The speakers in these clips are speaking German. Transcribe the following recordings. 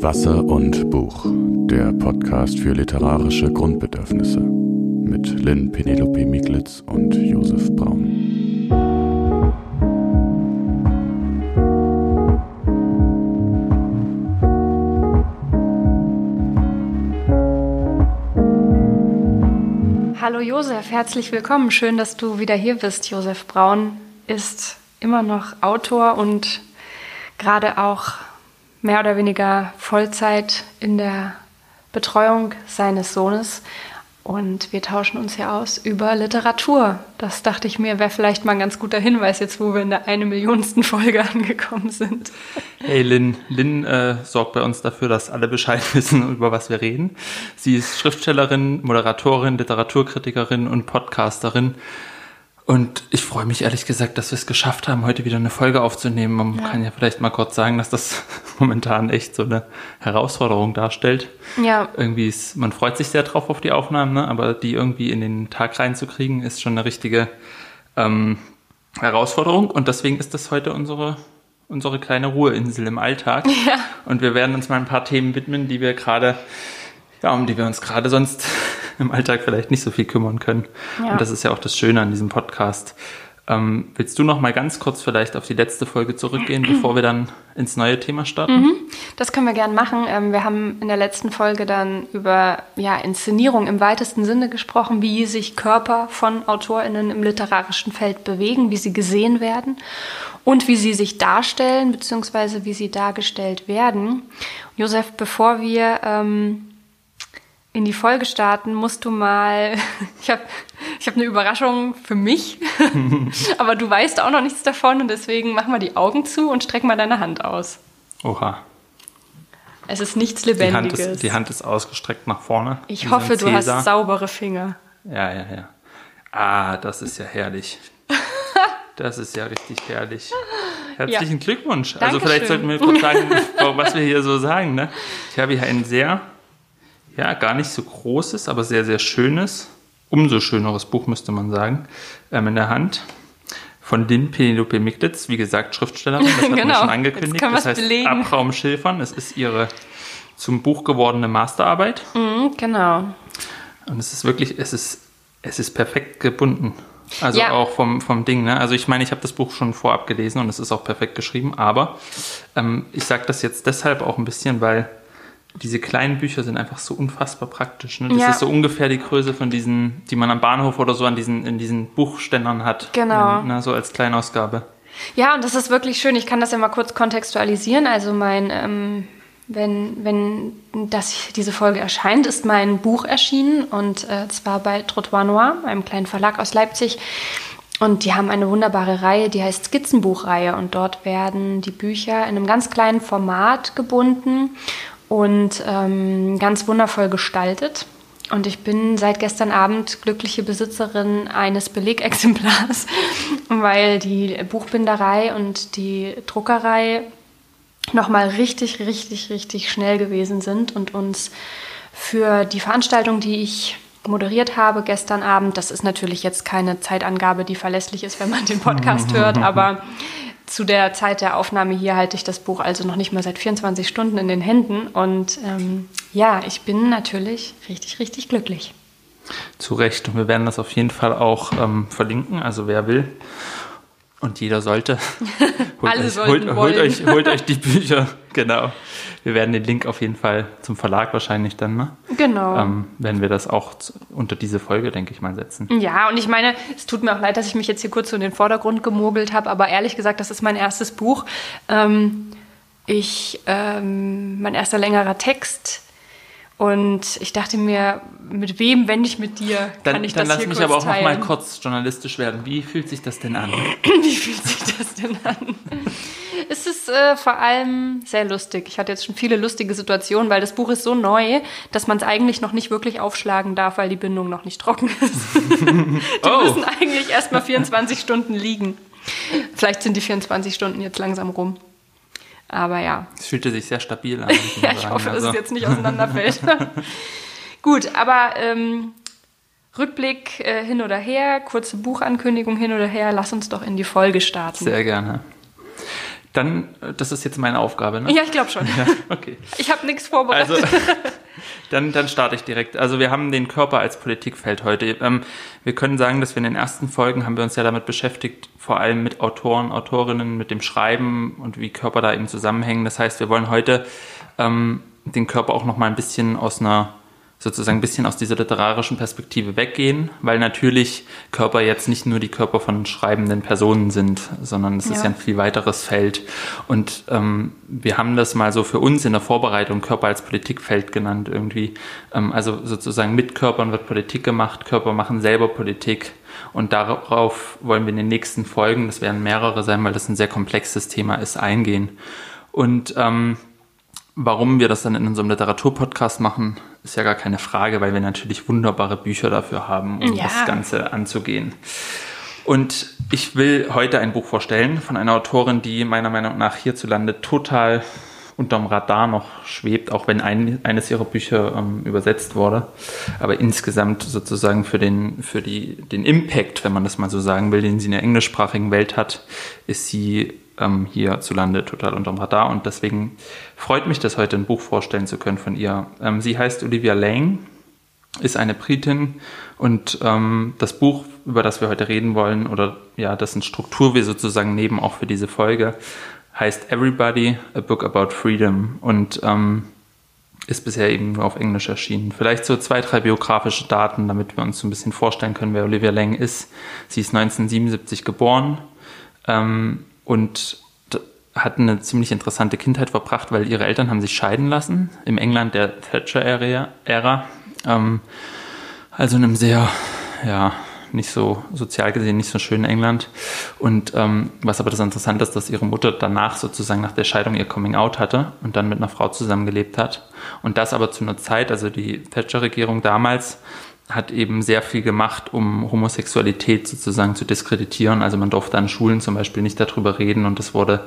Wasser und Buch, der Podcast für literarische Grundbedürfnisse mit Lynn Penelope Miglitz und Josef Braun. Hallo Josef, herzlich willkommen. Schön, dass du wieder hier bist. Josef Braun ist immer noch Autor und gerade auch mehr oder weniger Vollzeit in der Betreuung seines Sohnes. Und wir tauschen uns ja aus über Literatur. Das dachte ich mir, wäre vielleicht mal ein ganz guter Hinweis, jetzt wo wir in der eine Millionsten Folge angekommen sind. Hey Lynn, Lynn äh, sorgt bei uns dafür, dass alle Bescheid wissen, über was wir reden. Sie ist Schriftstellerin, Moderatorin, Literaturkritikerin und Podcasterin. Und ich freue mich ehrlich gesagt, dass wir es geschafft haben, heute wieder eine Folge aufzunehmen. Man ja. kann ja vielleicht mal kurz sagen, dass das momentan echt so eine Herausforderung darstellt. Ja. Irgendwie ist, man freut sich sehr drauf auf die Aufnahmen, ne? aber die irgendwie in den Tag reinzukriegen, ist schon eine richtige ähm, Herausforderung. Und deswegen ist das heute unsere, unsere kleine Ruheinsel im Alltag. Ja. Und wir werden uns mal ein paar Themen widmen, die wir gerade, ja, um die wir uns gerade sonst im Alltag vielleicht nicht so viel kümmern können. Ja. Und das ist ja auch das Schöne an diesem Podcast. Ähm, willst du noch mal ganz kurz vielleicht auf die letzte Folge zurückgehen, bevor wir dann ins neue Thema starten? Mhm, das können wir gern machen. Ähm, wir haben in der letzten Folge dann über ja, Inszenierung im weitesten Sinne gesprochen, wie sich Körper von AutorInnen im literarischen Feld bewegen, wie sie gesehen werden und wie sie sich darstellen, beziehungsweise wie sie dargestellt werden. Josef, bevor wir ähm, in die Folge starten, musst du mal. Ich habe ich hab eine Überraschung für mich, aber du weißt auch noch nichts davon und deswegen mach mal die Augen zu und streck mal deine Hand aus. Oha. Es ist nichts Lebendiges. Die Hand ist, die Hand ist ausgestreckt nach vorne. Ich hoffe, du hast saubere Finger. Ja, ja, ja. Ah, das ist ja herrlich. Das ist ja richtig herrlich. Herzlichen ja. Glückwunsch. Dankeschön. Also vielleicht sollten wir kurz sagen, was wir hier so sagen. Ne? Ich habe hier einen sehr ja, gar nicht so großes, aber sehr, sehr schönes, umso schöneres Buch, müsste man sagen, ähm, in der Hand. Von Lynn Penelope Miglitz, wie gesagt, Schriftstellerin, das hat genau. schon angekündigt. das heißt belegen. Abraum Schilfern. Es ist ihre zum Buch gewordene Masterarbeit. Mhm, genau. Und es ist wirklich, es ist, es ist perfekt gebunden. Also ja. auch vom, vom Ding. Ne? Also ich meine, ich habe das Buch schon vorab gelesen und es ist auch perfekt geschrieben, aber ähm, ich sage das jetzt deshalb auch ein bisschen, weil diese kleinen Bücher sind einfach so unfassbar praktisch. Ne? Das ja. ist so ungefähr die Größe von diesen, die man am Bahnhof oder so an diesen, in diesen Buchständern hat. Genau. Ne? So als Kleinausgabe. Ja, und das ist wirklich schön. Ich kann das ja mal kurz kontextualisieren. Also mein, ähm, wenn, wenn das, diese Folge erscheint, ist mein Buch erschienen und äh, zwar bei Trottoir Noir, einem kleinen Verlag aus Leipzig. Und die haben eine wunderbare Reihe, die heißt Skizzenbuchreihe. Und dort werden die Bücher in einem ganz kleinen Format gebunden und ähm, ganz wundervoll gestaltet. Und ich bin seit gestern Abend glückliche Besitzerin eines Belegexemplars, weil die Buchbinderei und die Druckerei nochmal richtig, richtig, richtig schnell gewesen sind und uns für die Veranstaltung, die ich moderiert habe gestern Abend, das ist natürlich jetzt keine Zeitangabe, die verlässlich ist, wenn man den Podcast hört, aber zu der Zeit der Aufnahme hier halte ich das Buch also noch nicht mal seit 24 Stunden in den Händen. Und ähm, ja, ich bin natürlich richtig, richtig glücklich. Zu Recht. Und wir werden das auf jeden Fall auch ähm, verlinken. Also wer will und jeder sollte, holt, euch, holt, holt, euch, holt euch die Bücher. Genau. Wir werden den Link auf jeden Fall zum Verlag wahrscheinlich dann, ne? Genau. Ähm, werden wir das auch unter diese Folge, denke ich mal, setzen. Ja, und ich meine, es tut mir auch leid, dass ich mich jetzt hier kurz so in den Vordergrund gemogelt habe, aber ehrlich gesagt, das ist mein erstes Buch. Ähm, ich, ähm, mein erster längerer Text. Und ich dachte mir, mit wem, wenn nicht mit dir, dann, kann ich dann das hier kurz Dann lass mich aber auch teilen. noch mal kurz journalistisch werden. Wie fühlt sich das denn an? Wie fühlt sich das denn an? es ist äh, vor allem sehr lustig. Ich hatte jetzt schon viele lustige Situationen, weil das Buch ist so neu, dass man es eigentlich noch nicht wirklich aufschlagen darf, weil die Bindung noch nicht trocken ist. die oh. müssen eigentlich erst mal 24 Stunden liegen. Vielleicht sind die 24 Stunden jetzt langsam rum. Aber ja. Es fühlte sich sehr stabil an. ja, ich hoffe, also. dass es jetzt nicht auseinanderfällt. Gut, aber ähm, Rückblick äh, hin oder her, kurze Buchankündigung hin oder her. Lass uns doch in die Folge starten. Sehr gerne. Dann, äh, das ist jetzt meine Aufgabe, ne? Ja, ich glaube schon. Ja, okay. Ich habe nichts vorbereitet. Also, dann, dann starte ich direkt. Also wir haben den Körper als Politikfeld heute. Ähm, wir können sagen, dass wir in den ersten Folgen haben wir uns ja damit beschäftigt, vor allem mit Autoren, Autorinnen, mit dem Schreiben und wie Körper da eben zusammenhängen. Das heißt, wir wollen heute ähm, den Körper auch noch mal ein bisschen aus einer sozusagen ein bisschen aus dieser literarischen Perspektive weggehen, weil natürlich Körper jetzt nicht nur die Körper von schreibenden Personen sind, sondern es ja. ist ja ein viel weiteres Feld. Und ähm, wir haben das mal so für uns in der Vorbereitung Körper als Politikfeld genannt irgendwie. Ähm, also sozusagen mit Körpern wird Politik gemacht, Körper machen selber Politik. Und darauf wollen wir in den nächsten Folgen, das werden mehrere sein, weil das ein sehr komplexes Thema ist, eingehen. Und ähm, Warum wir das dann in unserem Literaturpodcast machen, ist ja gar keine Frage, weil wir natürlich wunderbare Bücher dafür haben, um ja. das Ganze anzugehen. Und ich will heute ein Buch vorstellen von einer Autorin, die meiner Meinung nach hierzulande total unterm Radar noch schwebt, auch wenn ein, eines ihrer Bücher ähm, übersetzt wurde. Aber insgesamt sozusagen für den, für die, den Impact, wenn man das mal so sagen will, den sie in der englischsprachigen Welt hat, ist sie ähm, hierzulande total unterm Radar. Und deswegen freut mich das heute ein Buch vorstellen zu können von ihr. Ähm, sie heißt Olivia Lang, ist eine Britin und ähm, das Buch, über das wir heute reden wollen, oder ja, dessen Struktur wir sozusagen nehmen auch für diese Folge, heißt Everybody, a Book About Freedom und ähm, ist bisher eben nur auf Englisch erschienen. Vielleicht so zwei, drei biografische Daten, damit wir uns so ein bisschen vorstellen können, wer Olivia Lang ist. Sie ist 1977 geboren, ähm, und hat eine ziemlich interessante Kindheit verbracht, weil ihre Eltern haben sich scheiden lassen im England der Thatcher-Ära. Ähm, also in einem sehr, ja, nicht so sozial gesehen, nicht so schönen England. Und ähm, was aber das Interessante ist, dass ihre Mutter danach sozusagen nach der Scheidung ihr Coming Out hatte und dann mit einer Frau zusammengelebt hat. Und das aber zu einer Zeit, also die Thatcher-Regierung damals, hat eben sehr viel gemacht, um Homosexualität sozusagen zu diskreditieren. Also man durfte an Schulen zum Beispiel nicht darüber reden und es wurde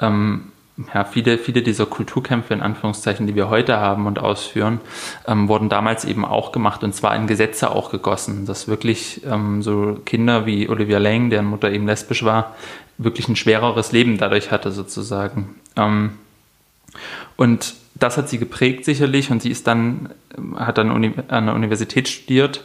ähm, ja, viele, viele dieser Kulturkämpfe in Anführungszeichen, die wir heute haben und ausführen, ähm, wurden damals eben auch gemacht und zwar in Gesetze auch gegossen, dass wirklich ähm, so Kinder wie Olivia Lang, deren Mutter eben lesbisch war, wirklich ein schwereres Leben dadurch hatte sozusagen. Ähm, und das hat sie geprägt sicherlich und sie ist dann, hat dann an der Universität studiert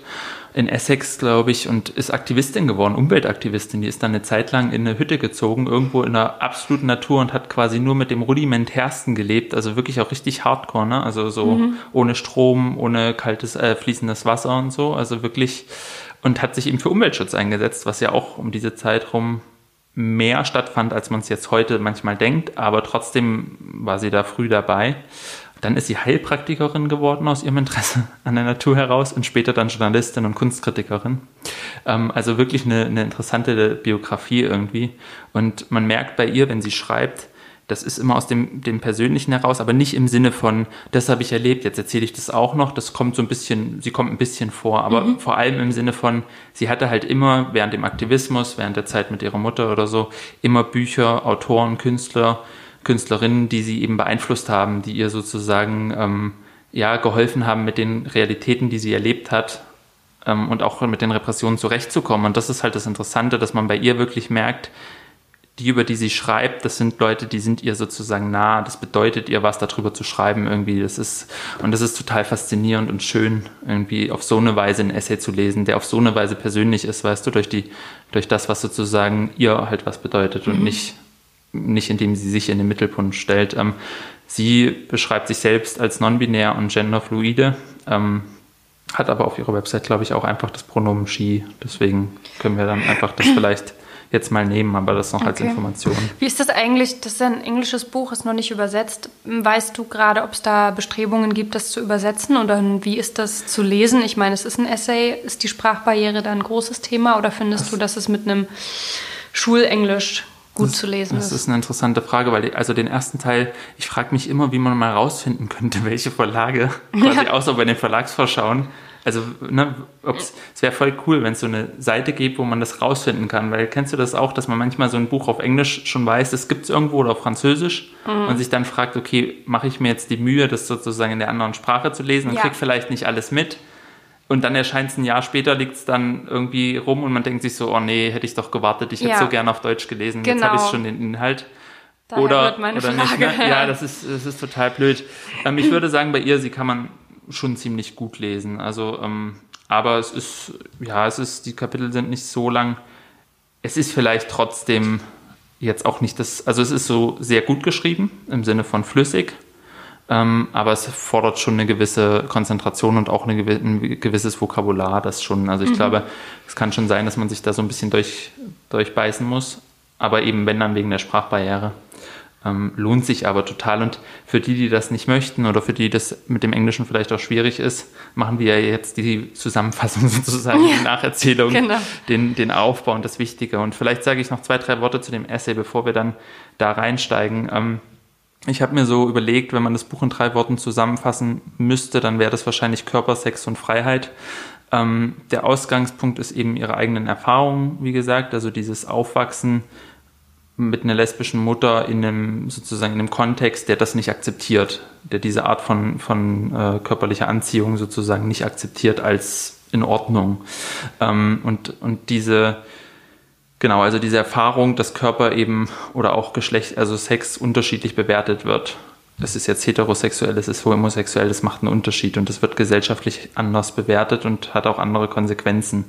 in Essex, glaube ich, und ist Aktivistin geworden, Umweltaktivistin. Die ist dann eine Zeit lang in eine Hütte gezogen, irgendwo in der absoluten Natur und hat quasi nur mit dem rudimentärsten gelebt, also wirklich auch richtig hardcore, ne? Also so mhm. ohne Strom, ohne kaltes, äh, fließendes Wasser und so, also wirklich und hat sich eben für Umweltschutz eingesetzt, was ja auch um diese Zeit rum mehr stattfand, als man es jetzt heute manchmal denkt, aber trotzdem war sie da früh dabei. Dann ist sie Heilpraktikerin geworden aus ihrem Interesse an der Natur heraus und später dann Journalistin und Kunstkritikerin. Ähm, also wirklich eine, eine interessante Biografie irgendwie. Und man merkt bei ihr, wenn sie schreibt, das ist immer aus dem, dem Persönlichen heraus, aber nicht im Sinne von, das habe ich erlebt, jetzt erzähle ich das auch noch. Das kommt so ein bisschen, sie kommt ein bisschen vor, aber mhm. vor allem im Sinne von, sie hatte halt immer während dem Aktivismus, während der Zeit mit ihrer Mutter oder so, immer Bücher, Autoren, Künstler, Künstlerinnen, die sie eben beeinflusst haben, die ihr sozusagen ähm, ja geholfen haben, mit den Realitäten, die sie erlebt hat, ähm, und auch mit den Repressionen zurechtzukommen. Und das ist halt das Interessante, dass man bei ihr wirklich merkt, die, über die sie schreibt, das sind Leute, die sind ihr sozusagen nah. Das bedeutet ihr was, darüber zu schreiben irgendwie. Das ist, und das ist total faszinierend und schön, irgendwie auf so eine Weise ein Essay zu lesen, der auf so eine Weise persönlich ist, weißt du, durch die, durch das, was sozusagen ihr halt was bedeutet mhm. und nicht, nicht indem sie sich in den Mittelpunkt stellt. Ähm, sie beschreibt sich selbst als non-binär und genderfluide. Ähm, hat aber auf ihrer Website, glaube ich, auch einfach das Pronomen she. Deswegen können wir dann einfach das vielleicht jetzt mal nehmen, aber das noch okay. als Information. Wie ist das eigentlich? Das ist ein englisches Buch, ist noch nicht übersetzt. Weißt du gerade, ob es da Bestrebungen gibt, das zu übersetzen oder wie ist das zu lesen? Ich meine, es ist ein Essay. Ist die Sprachbarriere da ein großes Thema oder findest das du, dass es mit einem Schulenglisch gut zu lesen ist? Das ist eine interessante Frage, weil also den ersten Teil, ich frage mich immer, wie man mal rausfinden könnte, welche Verlage, quasi ja. außer bei den Verlagsvorschauen, also, ne, es wäre voll cool, wenn es so eine Seite gibt, wo man das rausfinden kann. Weil kennst du das auch, dass man manchmal so ein Buch auf Englisch schon weiß, das gibt es irgendwo oder auf Französisch mhm. und sich dann fragt, okay, mache ich mir jetzt die Mühe, das sozusagen in der anderen Sprache zu lesen und ja. krieg vielleicht nicht alles mit. Und dann erscheint es ein Jahr später, liegt es dann irgendwie rum und man denkt sich so, oh nee, hätte ich doch gewartet, ich hätte ja. so gerne auf Deutsch gelesen, genau. jetzt habe ich schon den Inhalt. Daher oder, oder Frage. nicht. Ne? Ja, das ist, das ist total blöd. Ähm, ich würde sagen, bei ihr, sie kann man schon ziemlich gut lesen. Also, ähm, aber es ist, ja, es ist, die Kapitel sind nicht so lang. Es ist vielleicht trotzdem jetzt auch nicht das, also es ist so sehr gut geschrieben im Sinne von flüssig, ähm, aber es fordert schon eine gewisse Konzentration und auch eine, ein gewisses Vokabular, das schon, also ich mhm. glaube, es kann schon sein, dass man sich da so ein bisschen durch, durchbeißen muss, aber eben wenn dann wegen der Sprachbarriere. Ähm, lohnt sich aber total. Und für die, die das nicht möchten oder für die das mit dem Englischen vielleicht auch schwierig ist, machen wir ja jetzt die Zusammenfassung sozusagen, ja, die Nacherzählung, genau. den, den Aufbau und das Wichtige. Und vielleicht sage ich noch zwei, drei Worte zu dem Essay, bevor wir dann da reinsteigen. Ähm, ich habe mir so überlegt, wenn man das Buch in drei Worten zusammenfassen müsste, dann wäre das wahrscheinlich Körper, Sex und Freiheit. Ähm, der Ausgangspunkt ist eben ihre eigenen Erfahrungen, wie gesagt, also dieses Aufwachsen mit einer lesbischen Mutter in einem sozusagen in einem Kontext, der das nicht akzeptiert, der diese Art von, von äh, körperlicher Anziehung sozusagen nicht akzeptiert als in Ordnung. Ähm, und, und diese, genau, also diese Erfahrung, dass Körper eben oder auch Geschlecht, also Sex unterschiedlich bewertet wird es ist jetzt heterosexuell, es ist homosexuell, das macht einen Unterschied und das wird gesellschaftlich anders bewertet und hat auch andere Konsequenzen.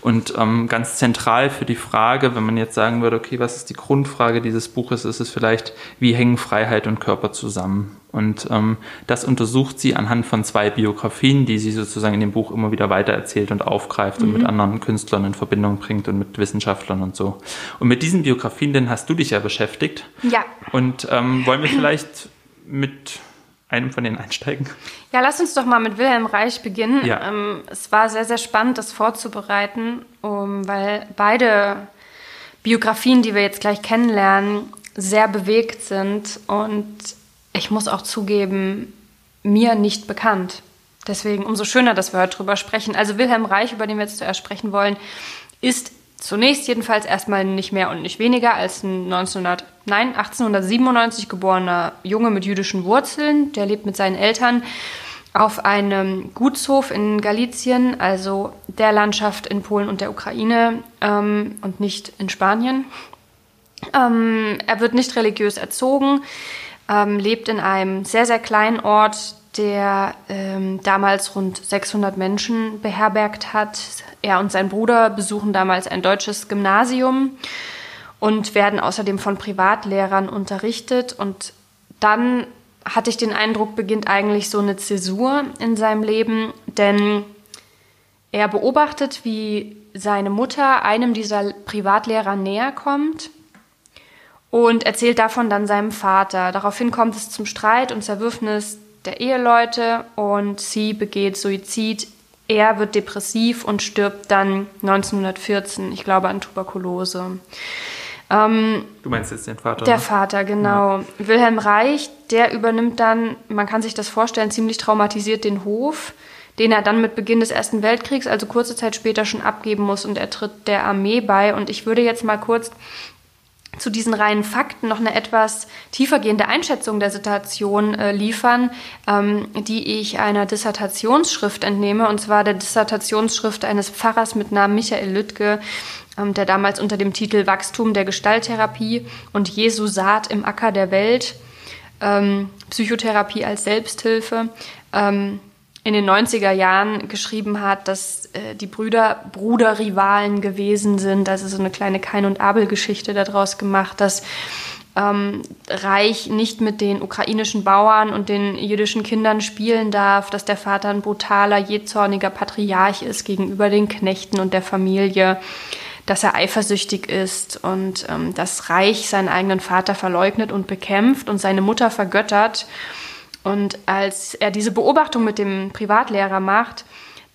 Und ähm, ganz zentral für die Frage, wenn man jetzt sagen würde, okay, was ist die Grundfrage dieses Buches, ist es vielleicht, wie hängen Freiheit und Körper zusammen? Und ähm, das untersucht sie anhand von zwei Biografien, die sie sozusagen in dem Buch immer wieder weitererzählt und aufgreift mhm. und mit anderen Künstlern in Verbindung bringt und mit Wissenschaftlern und so. Und mit diesen Biografien, denn hast du dich ja beschäftigt. Ja. Und ähm, wollen wir vielleicht mit einem von denen einsteigen? Ja, lass uns doch mal mit Wilhelm Reich beginnen. Ja. Ähm, es war sehr, sehr spannend, das vorzubereiten, um, weil beide Biografien, die wir jetzt gleich kennenlernen, sehr bewegt sind und ich muss auch zugeben, mir nicht bekannt. Deswegen umso schöner, dass wir heute drüber sprechen. Also Wilhelm Reich, über den wir jetzt zuerst sprechen wollen, ist zunächst jedenfalls erstmal nicht mehr und nicht weniger als ein 1900, nein, 1897 geborener Junge mit jüdischen Wurzeln. Der lebt mit seinen Eltern auf einem Gutshof in Galizien, also der Landschaft in Polen und der Ukraine ähm, und nicht in Spanien. Ähm, er wird nicht religiös erzogen, ähm, lebt in einem sehr, sehr kleinen Ort, der ähm, damals rund 600 Menschen beherbergt hat. Er und sein Bruder besuchen damals ein deutsches Gymnasium und werden außerdem von Privatlehrern unterrichtet. Und dann hatte ich den Eindruck, beginnt eigentlich so eine Zäsur in seinem Leben, denn er beobachtet, wie seine Mutter einem dieser Privatlehrer näher kommt und erzählt davon dann seinem Vater. Daraufhin kommt es zum Streit und Zerwürfnis der Eheleute und sie begeht Suizid. Er wird depressiv und stirbt dann 1914, ich glaube, an Tuberkulose. Ähm, du meinst jetzt den Vater? Der ne? Vater, genau. Ja. Wilhelm Reich, der übernimmt dann, man kann sich das vorstellen, ziemlich traumatisiert den Hof, den er dann mit Beginn des Ersten Weltkriegs, also kurze Zeit später, schon abgeben muss und er tritt der Armee bei. Und ich würde jetzt mal kurz zu diesen reinen Fakten noch eine etwas tiefergehende Einschätzung der Situation äh, liefern, ähm, die ich einer Dissertationsschrift entnehme, und zwar der Dissertationsschrift eines Pfarrers mit Namen Michael Lüttke, ähm, der damals unter dem Titel Wachstum der Gestalttherapie und Jesu Saat im Acker der Welt, ähm, Psychotherapie als Selbsthilfe, ähm, in den 90er Jahren geschrieben hat, dass äh, die Brüder Bruderrivalen gewesen sind. Also so eine kleine Kain- und Abel-Geschichte daraus gemacht, dass ähm, Reich nicht mit den ukrainischen Bauern und den jüdischen Kindern spielen darf, dass der Vater ein brutaler, jähzorniger Patriarch ist gegenüber den Knechten und der Familie, dass er eifersüchtig ist und ähm, dass Reich seinen eigenen Vater verleugnet und bekämpft und seine Mutter vergöttert und als er diese Beobachtung mit dem Privatlehrer macht,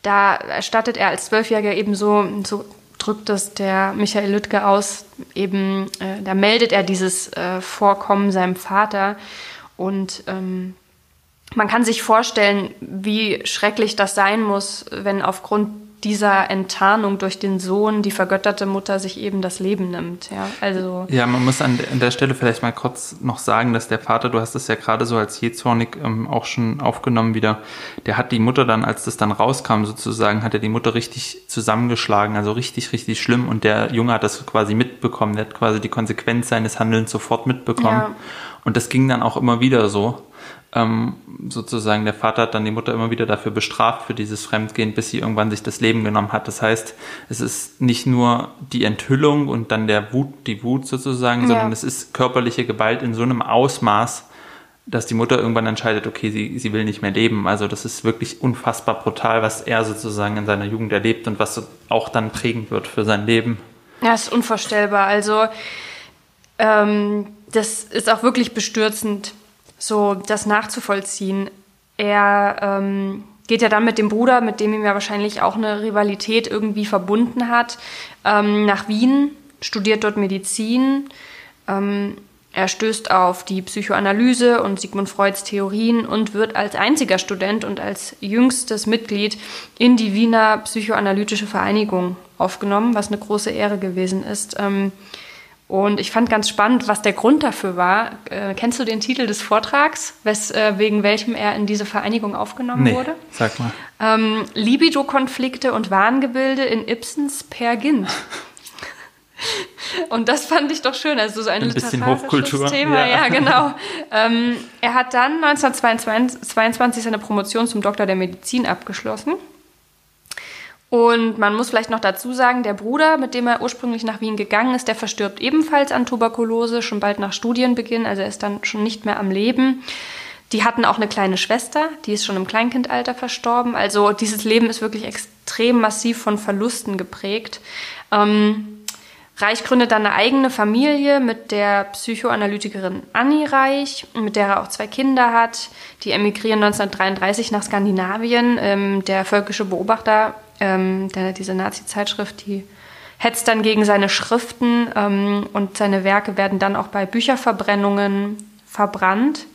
da erstattet er als Zwölfjähriger eben so, so drückt das der Michael Lüttke aus, eben, äh, da meldet er dieses äh, Vorkommen seinem Vater. Und ähm, man kann sich vorstellen, wie schrecklich das sein muss, wenn aufgrund dieser Enttarnung durch den Sohn die vergötterte Mutter sich eben das Leben nimmt. Ja, also ja man muss an, der Stelle vielleicht mal kurz noch sagen, dass der Vater, du hast es ja gerade so als jähzornig ähm, auch schon aufgenommen wieder, der hat die Mutter dann, als das dann rauskam sozusagen, hat er die Mutter richtig zusammengeschlagen, also richtig, richtig schlimm und der Junge hat das quasi mitbekommen, der hat quasi die Konsequenz seines Handelns sofort mitbekommen. Ja. Und das ging dann auch immer wieder so ähm, sozusagen der Vater hat dann die Mutter immer wieder dafür bestraft für dieses Fremdgehen, bis sie irgendwann sich das Leben genommen hat. Das heißt, es ist nicht nur die Enthüllung und dann der Wut, die Wut sozusagen, ja. sondern es ist körperliche Gewalt in so einem Ausmaß, dass die Mutter irgendwann entscheidet, okay, sie, sie will nicht mehr leben. Also das ist wirklich unfassbar brutal, was er sozusagen in seiner Jugend erlebt und was auch dann prägend wird für sein Leben. Ja, ist unvorstellbar. Also ähm, das ist auch wirklich bestürzend so das nachzuvollziehen. Er ähm, geht ja dann mit dem Bruder, mit dem ihm ja wahrscheinlich auch eine Rivalität irgendwie verbunden hat, ähm, nach Wien, studiert dort Medizin. Ähm, er stößt auf die Psychoanalyse und Sigmund Freuds Theorien und wird als einziger Student und als jüngstes Mitglied in die Wiener Psychoanalytische Vereinigung aufgenommen, was eine große Ehre gewesen ist. Ähm, und ich fand ganz spannend, was der Grund dafür war. Äh, kennst du den Titel des Vortrags, wes, äh, wegen welchem er in diese Vereinigung aufgenommen nee, wurde? Sag mal. Ähm, Libido-Konflikte und Wahngebilde in Ibsens Per Gynt. Und das fand ich doch schön, also so ein, ein literarisches Thema. Ja, ja genau. ähm, er hat dann 1922 seine Promotion zum Doktor der Medizin abgeschlossen und man muss vielleicht noch dazu sagen, der Bruder, mit dem er ursprünglich nach Wien gegangen ist, der verstirbt ebenfalls an Tuberkulose, schon bald nach Studienbeginn, also er ist dann schon nicht mehr am Leben. Die hatten auch eine kleine Schwester, die ist schon im Kleinkindalter verstorben. Also dieses Leben ist wirklich extrem massiv von Verlusten geprägt. Ähm, Reich gründet dann eine eigene Familie mit der Psychoanalytikerin Annie Reich, mit der er auch zwei Kinder hat. Die emigrieren 1933 nach Skandinavien. Ähm, der völkische Beobachter ähm, der, diese Nazi-Zeitschrift, die hetzt dann gegen seine Schriften ähm, und seine Werke werden dann auch bei Bücherverbrennungen verbrannt.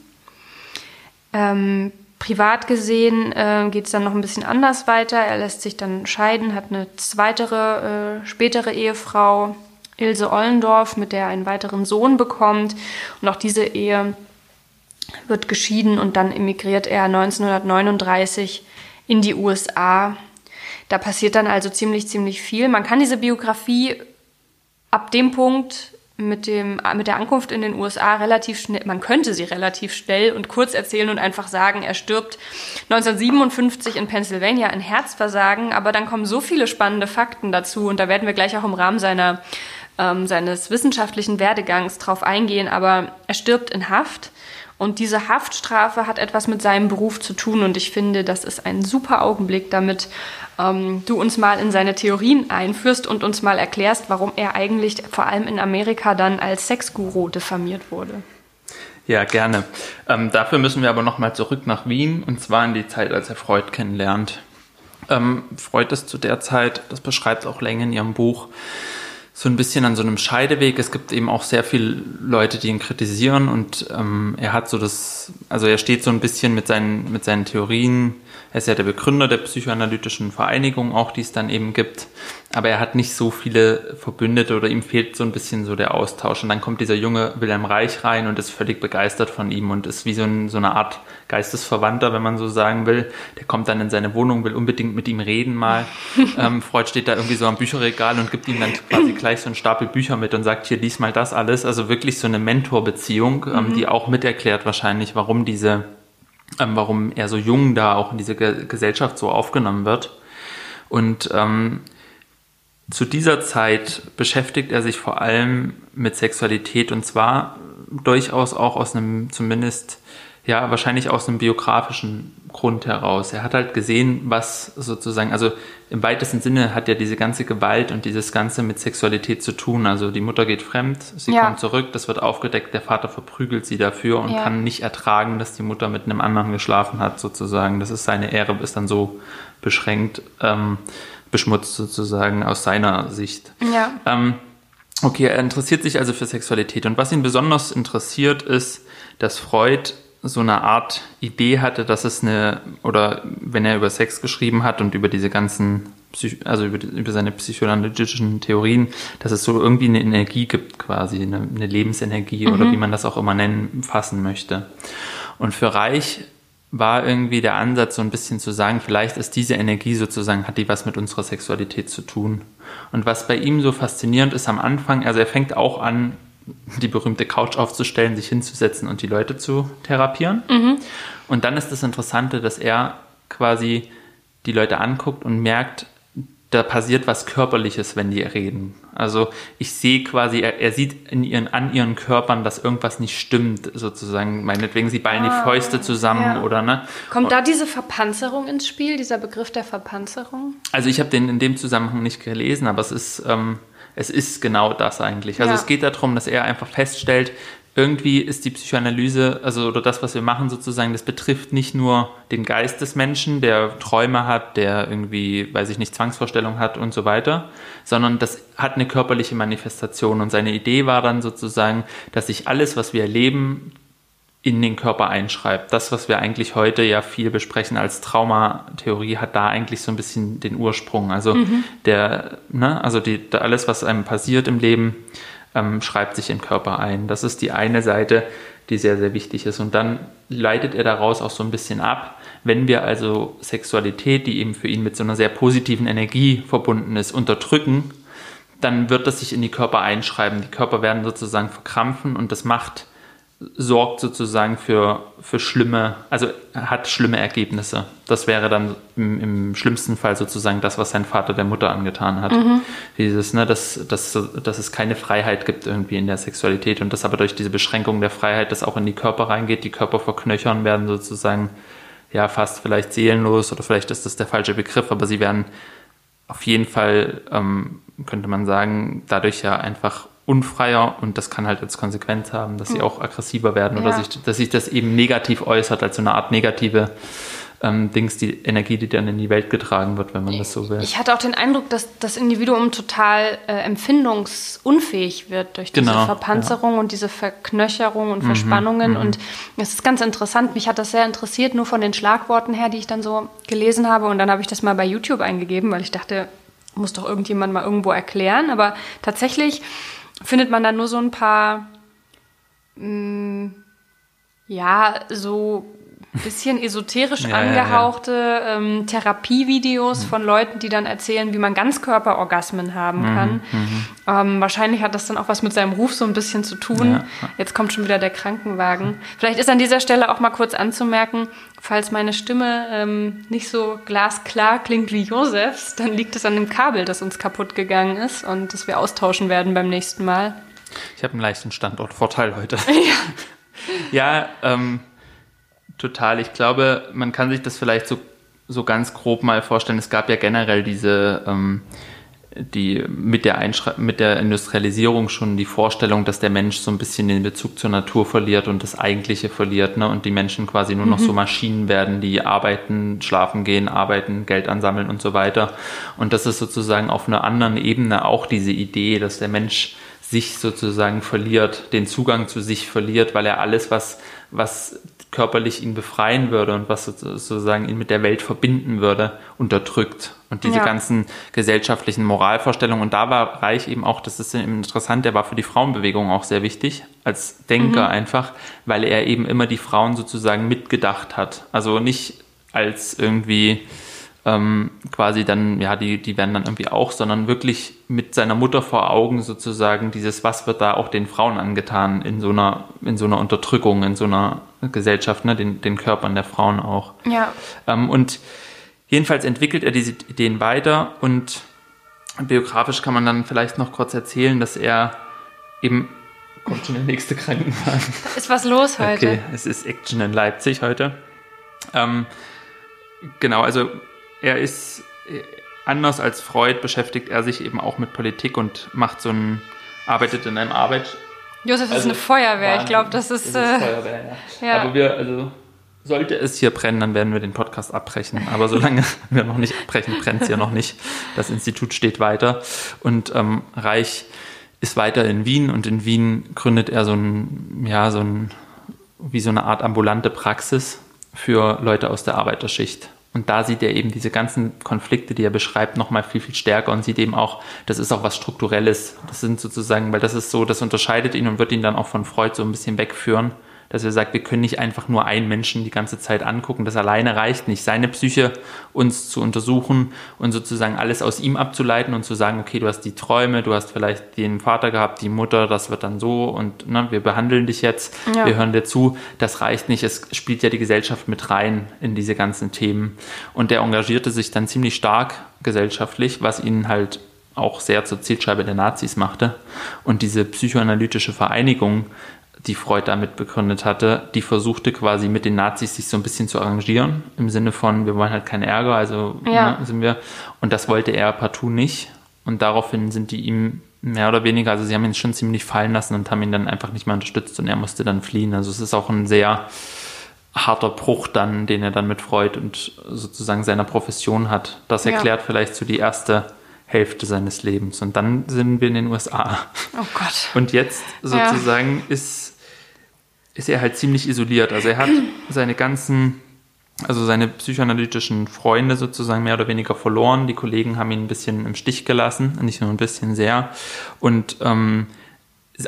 Ähm, privat gesehen äh, geht es dann noch ein bisschen anders weiter. Er lässt sich dann scheiden, hat eine zweite, äh, spätere Ehefrau, Ilse Ollendorf, mit der er einen weiteren Sohn bekommt. Und auch diese Ehe wird geschieden und dann emigriert er 1939 in die USA da passiert dann also ziemlich, ziemlich viel. Man kann diese Biografie ab dem Punkt mit, dem, mit der Ankunft in den USA relativ schnell, man könnte sie relativ schnell und kurz erzählen und einfach sagen, er stirbt 1957 in Pennsylvania an Herzversagen, aber dann kommen so viele spannende Fakten dazu und da werden wir gleich auch im Rahmen seiner, ähm, seines wissenschaftlichen Werdegangs drauf eingehen, aber er stirbt in Haft und diese Haftstrafe hat etwas mit seinem Beruf zu tun und ich finde, das ist ein super Augenblick, damit ähm, du uns mal in seine Theorien einführst und uns mal erklärst, warum er eigentlich vor allem in Amerika dann als Sexguru diffamiert wurde. Ja, gerne. Ähm, dafür müssen wir aber nochmal zurück nach Wien und zwar in die Zeit, als er Freud kennenlernt. Ähm, Freud ist zu der Zeit, das beschreibt auch Länge in ihrem Buch, so ein bisschen an so einem Scheideweg. Es gibt eben auch sehr viele Leute, die ihn kritisieren und ähm, er hat so das, also er steht so ein bisschen mit seinen, mit seinen Theorien er ist ja der Begründer der psychoanalytischen Vereinigung, auch die es dann eben gibt. Aber er hat nicht so viele Verbündete oder ihm fehlt so ein bisschen so der Austausch. Und dann kommt dieser junge Wilhelm Reich rein und ist völlig begeistert von ihm und ist wie so, ein, so eine Art Geistesverwandter, wenn man so sagen will. Der kommt dann in seine Wohnung, will unbedingt mit ihm reden mal. ähm, Freud steht da irgendwie so am Bücherregal und gibt ihm dann quasi gleich so einen Stapel Bücher mit und sagt, hier, lies mal das alles. Also wirklich so eine Mentorbeziehung, ähm, mhm. die auch miterklärt wahrscheinlich, warum diese ähm, warum er so jung da auch in diese Ge Gesellschaft so aufgenommen wird. Und ähm, zu dieser Zeit beschäftigt er sich vor allem mit Sexualität und zwar durchaus auch aus einem zumindest ja, wahrscheinlich aus einem biografischen Grund heraus. Er hat halt gesehen, was sozusagen, also im weitesten Sinne hat ja diese ganze Gewalt und dieses Ganze mit Sexualität zu tun. Also die Mutter geht fremd, sie ja. kommt zurück, das wird aufgedeckt, der Vater verprügelt sie dafür und ja. kann nicht ertragen, dass die Mutter mit einem anderen geschlafen hat, sozusagen. Das ist seine Ehre, ist dann so beschränkt, ähm, beschmutzt sozusagen aus seiner Sicht. Ja. Ähm, okay, er interessiert sich also für Sexualität und was ihn besonders interessiert ist, dass Freud so eine Art Idee hatte, dass es eine, oder wenn er über Sex geschrieben hat und über diese ganzen, Psych also über, über seine psychoanalytischen Theorien, dass es so irgendwie eine Energie gibt quasi, eine, eine Lebensenergie mhm. oder wie man das auch immer nennen, fassen möchte. Und für Reich war irgendwie der Ansatz so ein bisschen zu sagen, vielleicht ist diese Energie sozusagen, hat die was mit unserer Sexualität zu tun. Und was bei ihm so faszinierend ist am Anfang, also er fängt auch an, die berühmte Couch aufzustellen, sich hinzusetzen und die Leute zu therapieren. Mhm. Und dann ist das Interessante, dass er quasi die Leute anguckt und merkt, da passiert was Körperliches, wenn die reden. Also ich sehe quasi, er, er, sieht in ihren, an ihren Körpern, dass irgendwas nicht stimmt, sozusagen. Meinetwegen, sie ballen ah, die Fäuste zusammen ja. oder ne. Kommt da diese Verpanzerung ins Spiel, dieser Begriff der Verpanzerung? Also ich habe den in dem Zusammenhang nicht gelesen, aber es ist, ähm, es ist genau das eigentlich. Also ja. es geht darum, dass er einfach feststellt, irgendwie ist die Psychoanalyse, also oder das, was wir machen sozusagen, das betrifft nicht nur den Geist des Menschen, der Träume hat, der irgendwie, weiß ich nicht, Zwangsvorstellung hat und so weiter, sondern das hat eine körperliche Manifestation. Und seine Idee war dann sozusagen, dass sich alles, was wir erleben, in den Körper einschreibt. Das, was wir eigentlich heute ja viel besprechen als Traumatheorie, hat da eigentlich so ein bisschen den Ursprung. Also mhm. der, ne, also die, alles, was einem passiert im Leben, ähm, schreibt sich im Körper ein. Das ist die eine Seite, die sehr, sehr wichtig ist. Und dann leitet er daraus auch so ein bisschen ab, wenn wir also Sexualität, die eben für ihn mit so einer sehr positiven Energie verbunden ist, unterdrücken, dann wird das sich in die Körper einschreiben. Die Körper werden sozusagen verkrampfen und das macht sorgt sozusagen für, für schlimme, also hat schlimme Ergebnisse. Das wäre dann im, im schlimmsten Fall sozusagen das, was sein Vater der Mutter angetan hat. Mhm. Dieses, ne, dass, dass, dass es keine Freiheit gibt irgendwie in der Sexualität und dass aber durch diese Beschränkung der Freiheit das auch in die Körper reingeht, die Körper verknöchern werden sozusagen ja fast vielleicht seelenlos oder vielleicht ist das der falsche Begriff, aber sie werden auf jeden Fall, ähm, könnte man sagen, dadurch ja einfach unfreier und das kann halt als Konsequenz haben, dass sie hm. auch aggressiver werden ja. oder sich, dass sich das eben negativ äußert, als so eine Art negative ähm, Dings, die Energie, die dann in die Welt getragen wird, wenn man das so will. Ich hatte auch den Eindruck, dass das Individuum total äh, empfindungsunfähig wird durch diese genau, Verpanzerung ja. und diese Verknöcherung und mhm, Verspannungen. Mhm, und es ist ganz interessant. Mich hat das sehr interessiert, nur von den Schlagworten her, die ich dann so gelesen habe. Und dann habe ich das mal bei YouTube eingegeben, weil ich dachte, muss doch irgendjemand mal irgendwo erklären. Aber tatsächlich findet man dann nur so ein paar, mh, mm, ja, so bisschen esoterisch ja, angehauchte ja, ja. Ähm, Therapievideos mhm. von Leuten, die dann erzählen, wie man Ganzkörperorgasmen haben mhm, kann. Mhm. Ähm, wahrscheinlich hat das dann auch was mit seinem Ruf so ein bisschen zu tun. Jetzt kommt schon wieder der Krankenwagen. Vielleicht ist an dieser Stelle auch mal kurz anzumerken, falls meine Stimme ähm, nicht so glasklar klingt wie Josefs, dann liegt es an dem Kabel, das uns kaputt gegangen ist und das wir austauschen werden beim nächsten Mal. Ich habe einen leichten Standortvorteil heute. Ja, ja ähm, total. Ich glaube, man kann sich das vielleicht so, so ganz grob mal vorstellen. Es gab ja generell diese, ähm, die mit der, mit der Industrialisierung schon die Vorstellung, dass der Mensch so ein bisschen den Bezug zur Natur verliert und das Eigentliche verliert, ne? Und die Menschen quasi nur noch mhm. so Maschinen werden, die arbeiten, schlafen gehen, arbeiten, Geld ansammeln und so weiter. Und das ist sozusagen auf einer anderen Ebene auch diese Idee, dass der Mensch sich sozusagen verliert, den Zugang zu sich verliert, weil er alles, was, was körperlich ihn befreien würde und was sozusagen ihn mit der Welt verbinden würde, unterdrückt. Und diese ja. ganzen gesellschaftlichen Moralvorstellungen. Und da war Reich eben auch, das ist interessant, der war für die Frauenbewegung auch sehr wichtig, als Denker mhm. einfach, weil er eben immer die Frauen sozusagen mitgedacht hat. Also nicht als irgendwie ähm, quasi dann, ja, die, die werden dann irgendwie auch, sondern wirklich mit seiner Mutter vor Augen sozusagen dieses, was wird da auch den Frauen angetan in so einer, in so einer Unterdrückung, in so einer Gesellschaft, ne, den, den Körpern der Frauen auch. Ja. Ähm, und jedenfalls entwickelt er diese Ideen weiter und biografisch kann man dann vielleicht noch kurz erzählen, dass er eben kommt schon der nächste Krankenwagen. Ist was los heute? Okay, es ist Action in Leipzig heute. Ähm, genau, also er ist äh, anders als Freud beschäftigt er sich eben auch mit Politik und macht so ein, arbeitet in einem Arbeit. Josef also, ist eine Feuerwehr, ich glaube, das ist. ist äh, Feuerwehr, ja. ja. Aber wir, also sollte es hier brennen, dann werden wir den Podcast abbrechen. Aber solange wir noch nicht abbrechen, brennt es ja noch nicht. Das Institut steht weiter. Und ähm, Reich ist weiter in Wien und in Wien gründet er so ein, ja, so ein wie so eine Art ambulante Praxis für Leute aus der Arbeiterschicht. Und da sieht er eben diese ganzen Konflikte, die er beschreibt, nochmal viel, viel stärker und sieht eben auch, das ist auch was Strukturelles. Das sind sozusagen, weil das ist so, das unterscheidet ihn und wird ihn dann auch von Freud so ein bisschen wegführen dass er sagt, wir können nicht einfach nur einen Menschen die ganze Zeit angucken. Das alleine reicht nicht. Seine Psyche uns zu untersuchen und sozusagen alles aus ihm abzuleiten und zu sagen, okay, du hast die Träume, du hast vielleicht den Vater gehabt, die Mutter, das wird dann so und ne, wir behandeln dich jetzt, ja. wir hören dir zu. Das reicht nicht. Es spielt ja die Gesellschaft mit rein in diese ganzen Themen. Und der engagierte sich dann ziemlich stark gesellschaftlich, was ihn halt auch sehr zur Zielscheibe der Nazis machte. Und diese psychoanalytische Vereinigung die Freud damit begründet hatte, die versuchte quasi mit den Nazis sich so ein bisschen zu arrangieren, im Sinne von, wir wollen halt keinen Ärger, also ja. ne, sind wir. Und das wollte er partout nicht. Und daraufhin sind die ihm mehr oder weniger, also sie haben ihn schon ziemlich fallen lassen und haben ihn dann einfach nicht mehr unterstützt und er musste dann fliehen. Also es ist auch ein sehr harter Bruch dann, den er dann mit Freud und sozusagen seiner Profession hat. Das erklärt ja. vielleicht so die erste Hälfte seines Lebens. Und dann sind wir in den USA. Oh Gott. Und jetzt sozusagen ja. ist ist er halt ziemlich isoliert. Also er hat seine ganzen, also seine psychoanalytischen Freunde sozusagen mehr oder weniger verloren. Die Kollegen haben ihn ein bisschen im Stich gelassen, nicht nur ein bisschen sehr. Und ähm,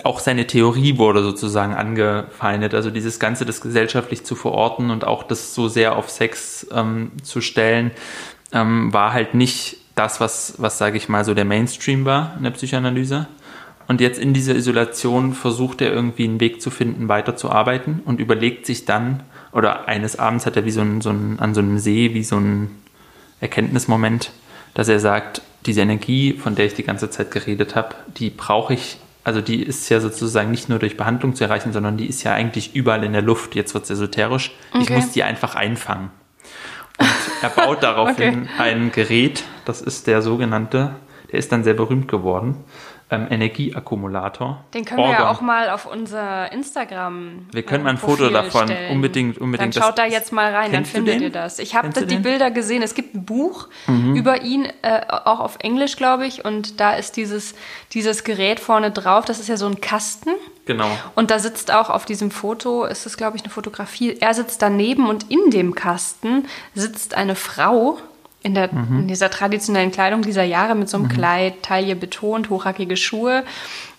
auch seine Theorie wurde sozusagen angefeindet. Also dieses Ganze, das gesellschaftlich zu verorten und auch das so sehr auf Sex ähm, zu stellen, ähm, war halt nicht das, was, was sage ich mal, so der Mainstream war in der Psychoanalyse. Und jetzt in dieser Isolation versucht er irgendwie einen Weg zu finden, weiterzuarbeiten und überlegt sich dann, oder eines Abends hat er wie so ein, so ein, an so einem See, wie so ein Erkenntnismoment, dass er sagt, diese Energie, von der ich die ganze Zeit geredet habe, die brauche ich, also die ist ja sozusagen nicht nur durch Behandlung zu erreichen, sondern die ist ja eigentlich überall in der Luft. Jetzt wird es esoterisch. Okay. Ich muss die einfach einfangen. Und er baut daraufhin okay. ein Gerät, das ist der sogenannte, der ist dann sehr berühmt geworden ähm, Energieakkumulator. Den können Orgon. wir ja auch mal auf unser Instagram. Wir können mal ein Foto davon stellen. unbedingt, unbedingt. Dann schaut da jetzt mal rein, dann findet ihr das. Ich habe die Bilder gesehen. Es gibt ein Buch mhm. über ihn, äh, auch auf Englisch, glaube ich, und da ist dieses, dieses Gerät vorne drauf. Das ist ja so ein Kasten. Genau. Und da sitzt auch auf diesem Foto, ist es, glaube ich, eine Fotografie. Er sitzt daneben und in dem Kasten sitzt eine Frau in, der, mhm. in dieser traditionellen Kleidung dieser Jahre mit so einem mhm. Kleid, Taille betont, hochhackige Schuhe,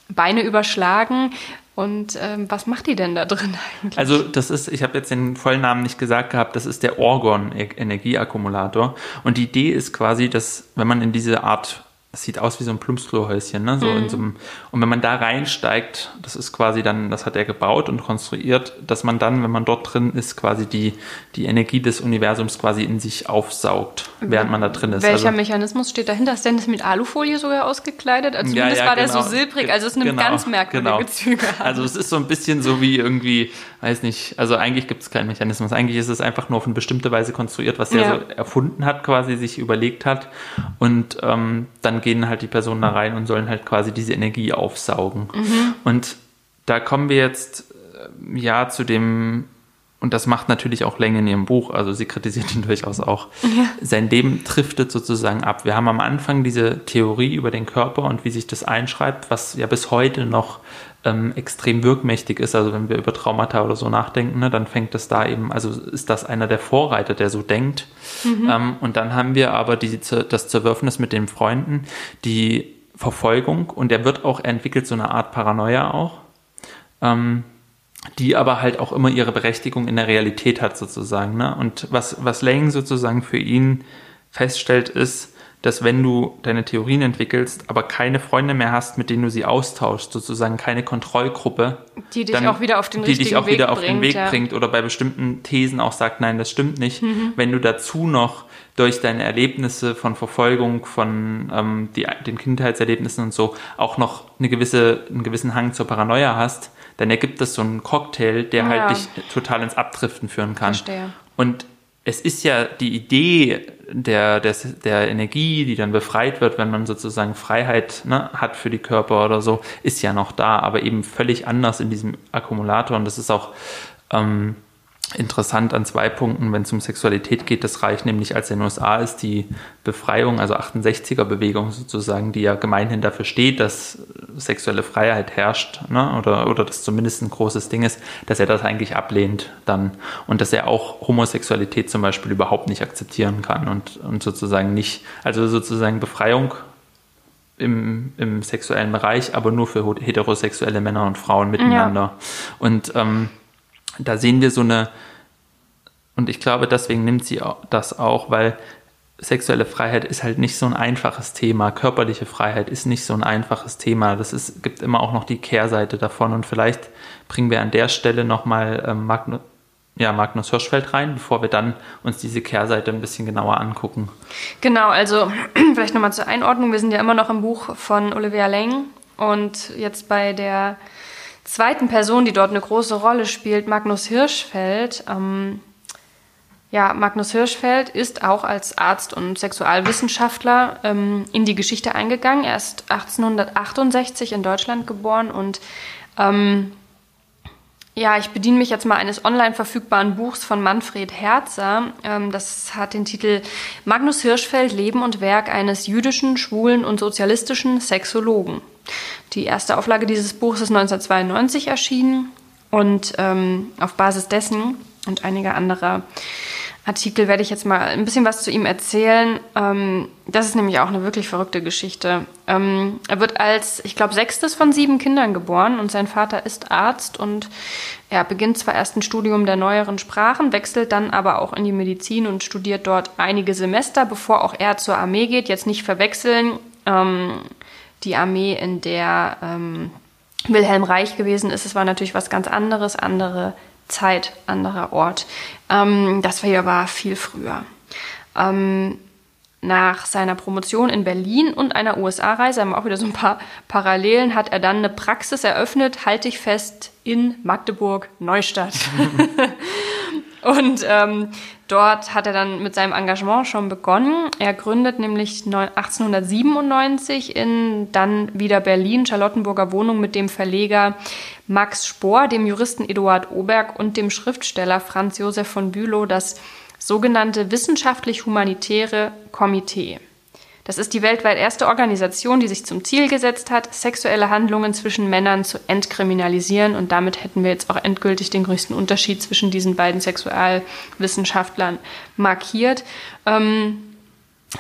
Beine überschlagen. Und ähm, was macht die denn da drin eigentlich? Also das ist, ich habe jetzt den vollen Namen nicht gesagt gehabt, das ist der Orgon Energieakkumulator. Und die Idee ist quasi, dass wenn man in diese Art das sieht aus wie so ein Plumpsklohäuschen, ne? So mhm. in so einem, und wenn man da reinsteigt, das ist quasi dann, das hat er gebaut und konstruiert, dass man dann, wenn man dort drin ist, quasi die, die Energie des Universums quasi in sich aufsaugt, während man da drin ist. Welcher also, Mechanismus steht dahinter? Ist denn das mit Alufolie sogar ausgekleidet? Also zumindest ja, ja, war genau. der so silbrig, also es nimmt genau, ganz merkwürdige genau. Züge an. Also es ist so ein bisschen so wie irgendwie, weiß nicht, also eigentlich gibt es keinen Mechanismus. Eigentlich ist es einfach nur auf eine bestimmte Weise konstruiert, was er ja. so erfunden hat, quasi sich überlegt hat. Und ähm, dann gehen halt die Personen da rein und sollen halt quasi diese Energie aufsaugen. Mhm. Und da kommen wir jetzt äh, ja zu dem, und das macht natürlich auch Länge in ihrem Buch, also sie kritisiert ihn durchaus auch. Ja. Sein Leben driftet sozusagen ab. Wir haben am Anfang diese Theorie über den Körper und wie sich das einschreibt, was ja bis heute noch ähm, extrem wirkmächtig ist. Also wenn wir über Traumata oder so nachdenken, ne, dann fängt das da eben, also ist das einer der Vorreiter, der so denkt. Mhm. Ähm, und dann haben wir aber die, das Zerwürfnis mit den Freunden, die Verfolgung und er wird auch, entwickelt so eine Art Paranoia auch. Ähm, die aber halt auch immer ihre Berechtigung in der Realität hat sozusagen. Ne? Und was, was Lang sozusagen für ihn feststellt, ist, dass wenn du deine Theorien entwickelst, aber keine Freunde mehr hast, mit denen du sie austauschst, sozusagen keine Kontrollgruppe, die dich dann, auch wieder auf den die dich auch Weg wieder auf bringt, den Weg ja. bringt oder bei bestimmten Thesen auch sagt, nein, das stimmt nicht. Mhm. Wenn du dazu noch durch deine Erlebnisse von Verfolgung, von ähm, die, den Kindheitserlebnissen und so auch noch eine gewisse, einen gewissen Hang zur Paranoia hast, dann ergibt das so einen Cocktail, der halt ja. halt dich total ins Abdriften führen kann. Verstehe. Und es ist ja die Idee der, der, der Energie, die dann befreit wird, wenn man sozusagen Freiheit ne, hat für die Körper oder so, ist ja noch da, aber eben völlig anders in diesem Akkumulator. Und das ist auch ähm, interessant an zwei Punkten, wenn es um Sexualität geht. Das reicht nämlich als in den USA ist die Befreiung, also 68er Bewegung sozusagen, die ja gemeinhin dafür steht, dass sexuelle Freiheit herrscht ne? oder, oder das zumindest ein großes Ding ist, dass er das eigentlich ablehnt dann und dass er auch Homosexualität zum Beispiel überhaupt nicht akzeptieren kann und, und sozusagen nicht, also sozusagen Befreiung im, im sexuellen Bereich, aber nur für heterosexuelle Männer und Frauen miteinander. Ja. Und ähm, da sehen wir so eine, und ich glaube, deswegen nimmt sie das auch, weil sexuelle Freiheit ist halt nicht so ein einfaches Thema. Körperliche Freiheit ist nicht so ein einfaches Thema. Das ist, gibt immer auch noch die Kehrseite davon. Und vielleicht bringen wir an der Stelle nochmal ähm, Magnus, ja, Magnus Hirschfeld rein, bevor wir dann uns diese Kehrseite ein bisschen genauer angucken. Genau, also vielleicht nochmal zur Einordnung. Wir sind ja immer noch im Buch von Olivia Leng und jetzt bei der zweiten Person, die dort eine große Rolle spielt, Magnus Hirschfeld. Ähm, ja, Magnus Hirschfeld ist auch als Arzt und Sexualwissenschaftler ähm, in die Geschichte eingegangen. Er ist 1868 in Deutschland geboren und ähm, ja, ich bediene mich jetzt mal eines online verfügbaren Buchs von Manfred Herzer. Ähm, das hat den Titel Magnus Hirschfeld, Leben und Werk eines jüdischen, schwulen und sozialistischen Sexologen. Die erste Auflage dieses Buchs ist 1992 erschienen und ähm, auf Basis dessen und einiger anderer Artikel werde ich jetzt mal ein bisschen was zu ihm erzählen. Ähm, das ist nämlich auch eine wirklich verrückte Geschichte. Ähm, er wird als, ich glaube, sechstes von sieben Kindern geboren und sein Vater ist Arzt und er beginnt zwar erst ein Studium der neueren Sprachen, wechselt dann aber auch in die Medizin und studiert dort einige Semester, bevor auch er zur Armee geht. Jetzt nicht verwechseln. Ähm, die Armee, in der ähm, Wilhelm Reich gewesen ist, es war natürlich was ganz anderes, andere Zeit, anderer Ort. Ähm, das war ja viel früher. Ähm, nach seiner Promotion in Berlin und einer USA-Reise, haben wir auch wieder so ein paar Parallelen, hat er dann eine Praxis eröffnet, halte ich fest, in Magdeburg-Neustadt. und ähm, dort hat er dann mit seinem Engagement schon begonnen. Er gründet nämlich 1897 in dann wieder Berlin Charlottenburger Wohnung mit dem Verleger Max Spohr, dem Juristen Eduard Oberg und dem Schriftsteller Franz Josef von Bülow das sogenannte wissenschaftlich-humanitäre Komitee. Das ist die weltweit erste Organisation, die sich zum Ziel gesetzt hat, sexuelle Handlungen zwischen Männern zu entkriminalisieren. Und damit hätten wir jetzt auch endgültig den größten Unterschied zwischen diesen beiden Sexualwissenschaftlern markiert. Ähm,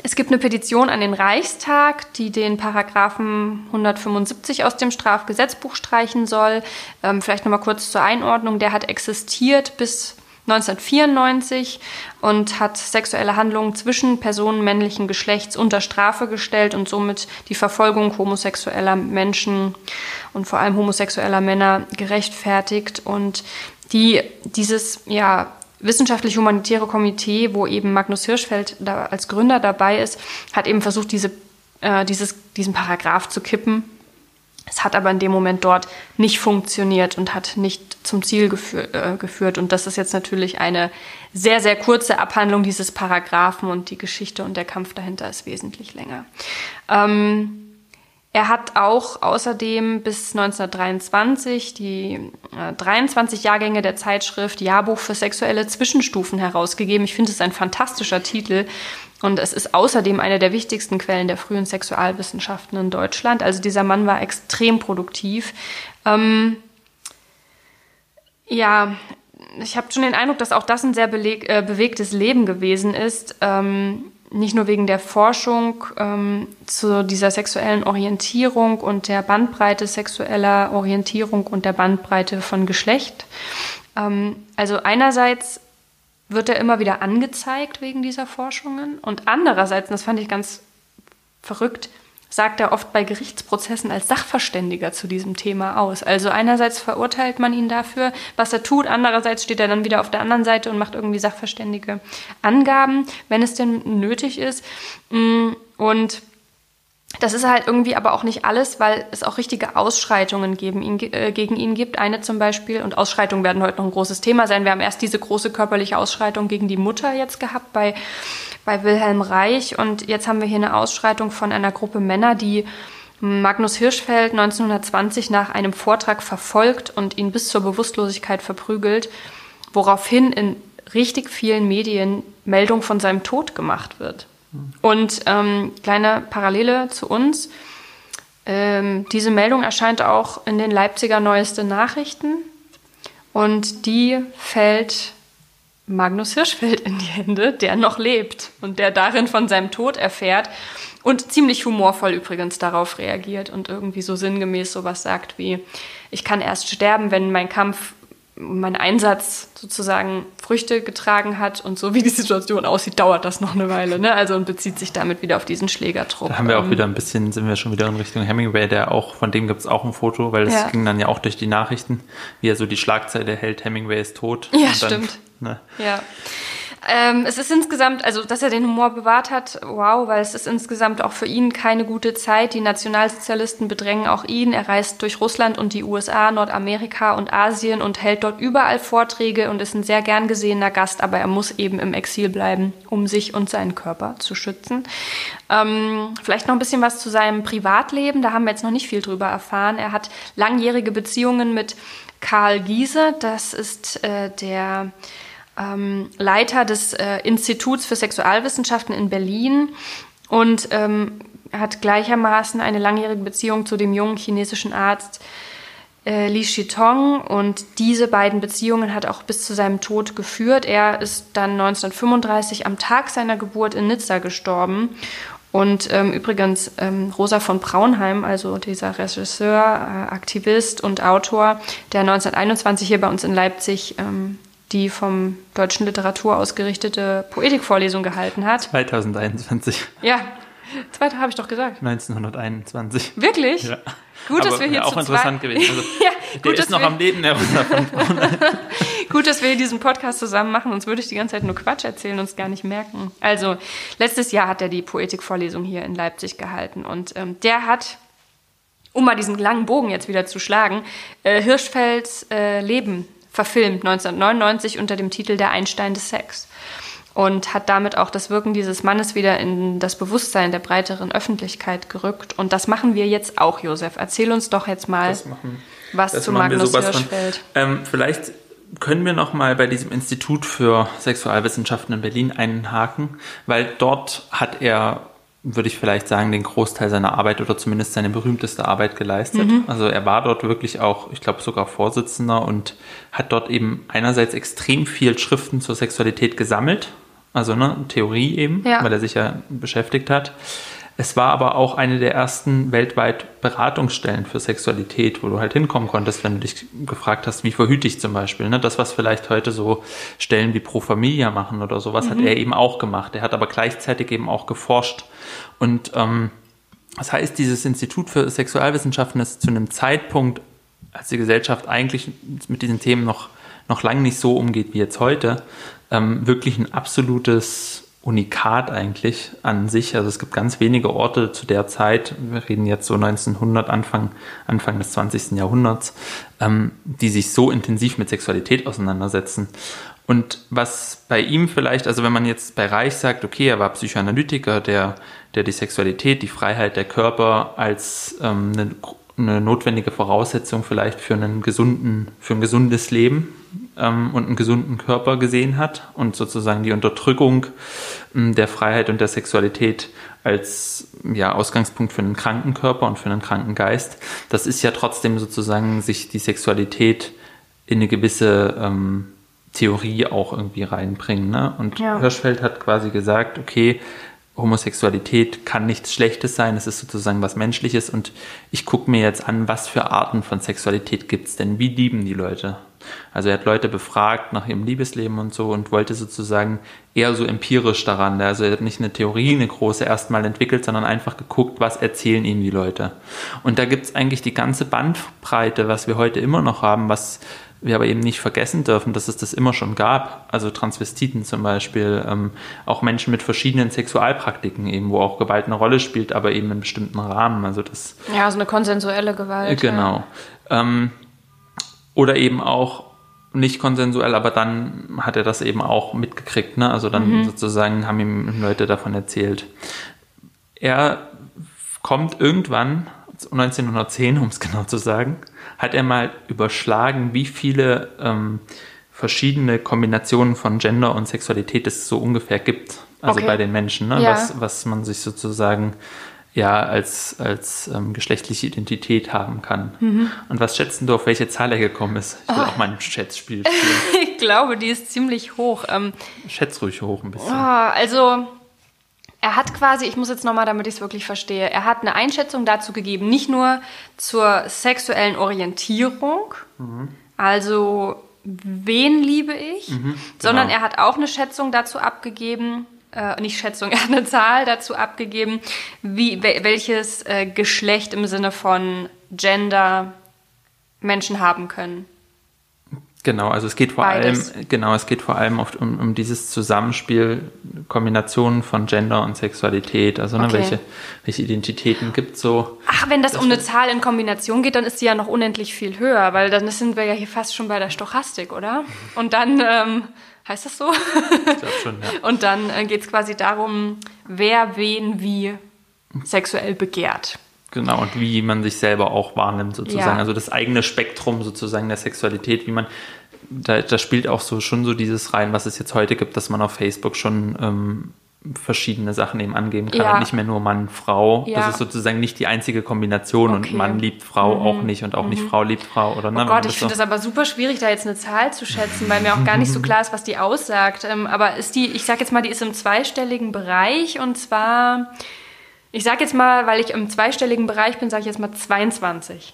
es gibt eine Petition an den Reichstag, die den Paragraphen 175 aus dem Strafgesetzbuch streichen soll. Ähm, vielleicht nochmal kurz zur Einordnung. Der hat existiert bis 1994 und hat sexuelle Handlungen zwischen Personen männlichen Geschlechts unter Strafe gestellt und somit die Verfolgung homosexueller Menschen und vor allem homosexueller Männer gerechtfertigt. Und die, dieses ja, wissenschaftlich-humanitäre Komitee, wo eben Magnus Hirschfeld da als Gründer dabei ist, hat eben versucht, diese, äh, dieses, diesen Paragraph zu kippen es hat aber in dem Moment dort nicht funktioniert und hat nicht zum Ziel äh, geführt. Und das ist jetzt natürlich eine sehr, sehr kurze Abhandlung dieses Paragraphen und die Geschichte und der Kampf dahinter ist wesentlich länger. Ähm, er hat auch außerdem bis 1923 die äh, 23 Jahrgänge der Zeitschrift Jahrbuch für sexuelle Zwischenstufen herausgegeben. Ich finde es ein fantastischer Titel, und es ist außerdem eine der wichtigsten Quellen der frühen Sexualwissenschaften in Deutschland. Also dieser Mann war extrem produktiv. Ähm, ja, ich habe schon den Eindruck, dass auch das ein sehr äh, bewegtes Leben gewesen ist. Ähm, nicht nur wegen der Forschung ähm, zu dieser sexuellen Orientierung und der Bandbreite sexueller Orientierung und der Bandbreite von Geschlecht. Ähm, also einerseits wird er immer wieder angezeigt wegen dieser Forschungen. Und andererseits, und das fand ich ganz verrückt, sagt er oft bei Gerichtsprozessen als Sachverständiger zu diesem Thema aus. Also einerseits verurteilt man ihn dafür, was er tut, andererseits steht er dann wieder auf der anderen Seite und macht irgendwie sachverständige Angaben, wenn es denn nötig ist. Und das ist halt irgendwie aber auch nicht alles, weil es auch richtige Ausschreitungen geben, ihn, äh, gegen ihn gibt. Eine zum Beispiel, und Ausschreitungen werden heute noch ein großes Thema sein. Wir haben erst diese große körperliche Ausschreitung gegen die Mutter jetzt gehabt bei, bei Wilhelm Reich. Und jetzt haben wir hier eine Ausschreitung von einer Gruppe Männer, die Magnus Hirschfeld 1920 nach einem Vortrag verfolgt und ihn bis zur Bewusstlosigkeit verprügelt woraufhin in richtig vielen Medien Meldung von seinem Tod gemacht wird. Und ähm, kleine Parallele zu uns. Ähm, diese Meldung erscheint auch in den Leipziger Neueste Nachrichten und die fällt Magnus Hirschfeld in die Hände, der noch lebt und der darin von seinem Tod erfährt und ziemlich humorvoll übrigens darauf reagiert und irgendwie so sinngemäß sowas sagt wie, ich kann erst sterben, wenn mein Kampf mein Einsatz sozusagen Früchte getragen hat und so wie die Situation aussieht, dauert das noch eine Weile. Ne? Also und bezieht sich damit wieder auf diesen Schlägertrupp. Da haben wir auch Ähm, wieder ein bisschen, sind wir schon wieder in Richtung Hemingway, der auch, von dem gibt es auch ein Foto, weil das Ja. ging dann ja auch durch die Nachrichten, wie er so die Schlagzeile hält, Hemingway ist tot. Ja, Und dann, stimmt. Ne, Ja. Ähm, es ist insgesamt, also dass er den Humor bewahrt hat, wow, weil es ist insgesamt auch für ihn keine gute Zeit. Die Nationalsozialisten bedrängen auch ihn. Er reist durch Russland und die USA, Nordamerika und Asien und hält dort überall Vorträge und ist ein sehr gern gesehener Gast, aber er muss eben im Exil bleiben, um sich und seinen Körper zu schützen. Ähm, vielleicht noch ein bisschen was zu seinem Privatleben, da haben wir jetzt noch nicht viel drüber erfahren. Er hat langjährige Beziehungen mit Karl Giese, das ist äh, der ähm, Leiter des äh, Instituts für Sexualwissenschaften in Berlin und ähm, hat gleichermaßen eine langjährige Beziehung zu dem jungen chinesischen Arzt äh, Li Shitong und diese beiden Beziehungen hat auch bis zu seinem Tod geführt. Er ist dann 1935 am Tag seiner Geburt in Nizza gestorben. Und ähm, übrigens ähm, Rosa von Braunheim, also dieser Regisseur, äh, Aktivist und Autor, der 1921 hier bei uns in Leipzig ähm, die vom Deutschen Literatur ausgerichtete Poetikvorlesung gehalten hat. 2021, Ja, zweite habe ich doch gesagt. 1921. Wirklich? Ja. Gut, dass Aber wir hier ja, auch interessant gewesen. Also, ja, der gut, ist dass noch am Leben, der. Gut, dass wir hier diesen Podcast zusammen machen, sonst würde ich die ganze Zeit nur Quatsch erzählen und es gar nicht merken. Also, letztes Jahr hat er die Poetikvorlesung hier in Leipzig gehalten und ähm, der hat, um mal diesen langen Bogen jetzt wieder zu schlagen, äh, Hirschfelds äh, Leben verfilmt 1999 unter dem Titel Der Einstein des Sex und hat damit auch das Wirken dieses Mannes wieder in das Bewusstsein der breiteren Öffentlichkeit gerückt. Und das machen wir jetzt auch, Josef. Erzähl uns doch jetzt mal was Das zu Magnus. Hirschfeld. Ähm, vielleicht können wir noch mal bei diesem Institut für Sexualwissenschaften in Berlin einen haken, weil dort hat er, würde ich vielleicht sagen, den Großteil seiner Arbeit oder zumindest seine berühmteste Arbeit geleistet. Mhm. Also er war dort wirklich auch, ich glaube sogar Vorsitzender und hat dort eben einerseits extrem viel Schriften zur Sexualität gesammelt, also ne, Theorie eben, Ja. weil er sich ja beschäftigt hat. Es war aber auch eine der ersten weltweit Beratungsstellen für Sexualität, wo du halt hinkommen konntest, wenn du dich gefragt hast, wie verhüte ich zum Beispiel. Ne? Das, was vielleicht heute so Stellen wie Pro Familia machen oder sowas, hat er eben auch gemacht. Er hat aber gleichzeitig eben auch geforscht. Und ähm, das heißt, dieses Institut für Sexualwissenschaften ist zu einem Zeitpunkt, als die Gesellschaft eigentlich mit diesen Themen noch, noch lange nicht so umgeht wie jetzt heute, ähm, wirklich ein absolutes Unikat eigentlich an sich. Also es gibt ganz wenige Orte zu der Zeit, wir reden jetzt so 1900, Anfang, Anfang des 20. Jahrhunderts, ähm, die sich so intensiv mit Sexualität auseinandersetzen. Und was bei ihm vielleicht, also wenn man jetzt bei Reich sagt, okay, er war Psychoanalytiker, der, der die Sexualität, die Freiheit der Körper als ähm, eine, eine notwendige Voraussetzung vielleicht für einen gesunden, für ein gesundes Leben ähm, und einen gesunden Körper gesehen hat und sozusagen die Unterdrückung ähm, der Freiheit und der Sexualität als ja, Ausgangspunkt für einen kranken Körper und für einen kranken Geist. Das ist ja trotzdem sozusagen sich die Sexualität in eine gewisse ähm, Theorie auch irgendwie reinbringen. Ne? Und Ja. Hirschfeld hat quasi gesagt, okay, Homosexualität kann nichts Schlechtes sein, es ist sozusagen was Menschliches und ich gucke mir jetzt an, was für Arten von Sexualität gibt's denn, wie lieben die Leute? Also er hat Leute befragt nach ihrem Liebesleben und so und wollte sozusagen eher so empirisch daran, also er hat nicht eine Theorie, eine große erstmal entwickelt, sondern einfach geguckt, was erzählen ihm die Leute. Und da gibt's eigentlich die ganze Bandbreite, was wir heute immer noch haben, was wir aber eben nicht vergessen dürfen, dass es das immer schon gab. Also Transvestiten zum Beispiel, ähm, auch Menschen mit verschiedenen Sexualpraktiken eben, wo auch Gewalt eine Rolle spielt, aber eben in bestimmten Rahmen. Also das Ja, so eine konsensuelle Gewalt. genau. Ähm, oder eben auch nicht konsensuell, aber dann hat er das eben auch mitgekriegt. Ne? Also dann sozusagen haben ihm Leute davon erzählt. Er kommt irgendwann, 1910, um es genau zu sagen, hat er mal überschlagen, wie viele ähm, verschiedene Kombinationen von Gender und Sexualität es so ungefähr gibt. Also Okay. bei den Menschen, ne? Ja. was, was man sich sozusagen ja als, als ähm, geschlechtliche Identität haben kann. Mhm. Und was schätzt du, auf welche Zahl er gekommen ist? Ich will auch mal ein Schätzspiel spielen. Ich glaube, die ist ziemlich hoch. Ähm, Schätz ruhig hoch ein bisschen. oh, also, er hat quasi, ich muss jetzt nochmal, damit ich es wirklich verstehe, er hat eine Einschätzung dazu gegeben, nicht nur zur sexuellen Orientierung, also wen liebe ich, sondern genau. er hat auch eine Schätzung dazu abgegeben, äh, nicht Schätzung, er hat eine Zahl dazu abgegeben, wie, wel- welches äh, Geschlecht im Sinne von Gender Menschen haben können. Genau, also es geht vor Beides. allem, genau, es geht vor allem oft um, um dieses Zusammenspiel, Kombinationen von Gender und Sexualität, also ne, Okay. welche, welche Identitäten gibt so. Ach, wenn das, um eine Zahl in Kombination geht, dann ist die ja noch unendlich viel höher, weil dann sind wir ja hier fast schon bei der Stochastik, oder? Und dann, ähm, heißt das so? Ich glaube schon, ja. Und dann äh, geht es quasi darum, wer wen wie sexuell begehrt. Genau, und wie man sich selber auch wahrnimmt, sozusagen. Ja. Also das eigene Spektrum sozusagen der Sexualität, wie man, da, da spielt auch so schon so dieses rein, was es jetzt heute gibt, dass man auf Facebook schon ähm, verschiedene Sachen eben angeben kann Ja. und nicht mehr nur Mann, Frau. Ja. Das ist sozusagen nicht die einzige Kombination Okay. und Mann liebt Frau auch nicht und auch nicht Frau liebt Frau oder ne, Oh Gott, ich finde das aber super schwierig, da jetzt eine Zahl zu schätzen, weil mir auch gar nicht so klar ist, was die aussagt. Ähm, aber ist die, ich sag jetzt mal, die ist im zweistelligen Bereich und zwar, ich sag jetzt mal, weil ich im zweistelligen Bereich bin, sage ich jetzt mal 22.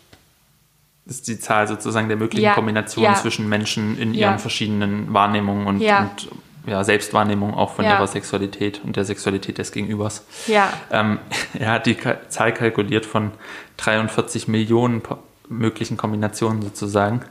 ist die Zahl sozusagen der möglichen Ja, Kombinationen ja. zwischen Menschen in Ja. ihren verschiedenen Wahrnehmungen und, Ja. und ja, Selbstwahrnehmung auch von Ja. ihrer Sexualität und der Sexualität des Gegenübers. Ja. Ähm, er hat die Zahl kalkuliert von 43 Millionen möglichen Kombinationen sozusagen.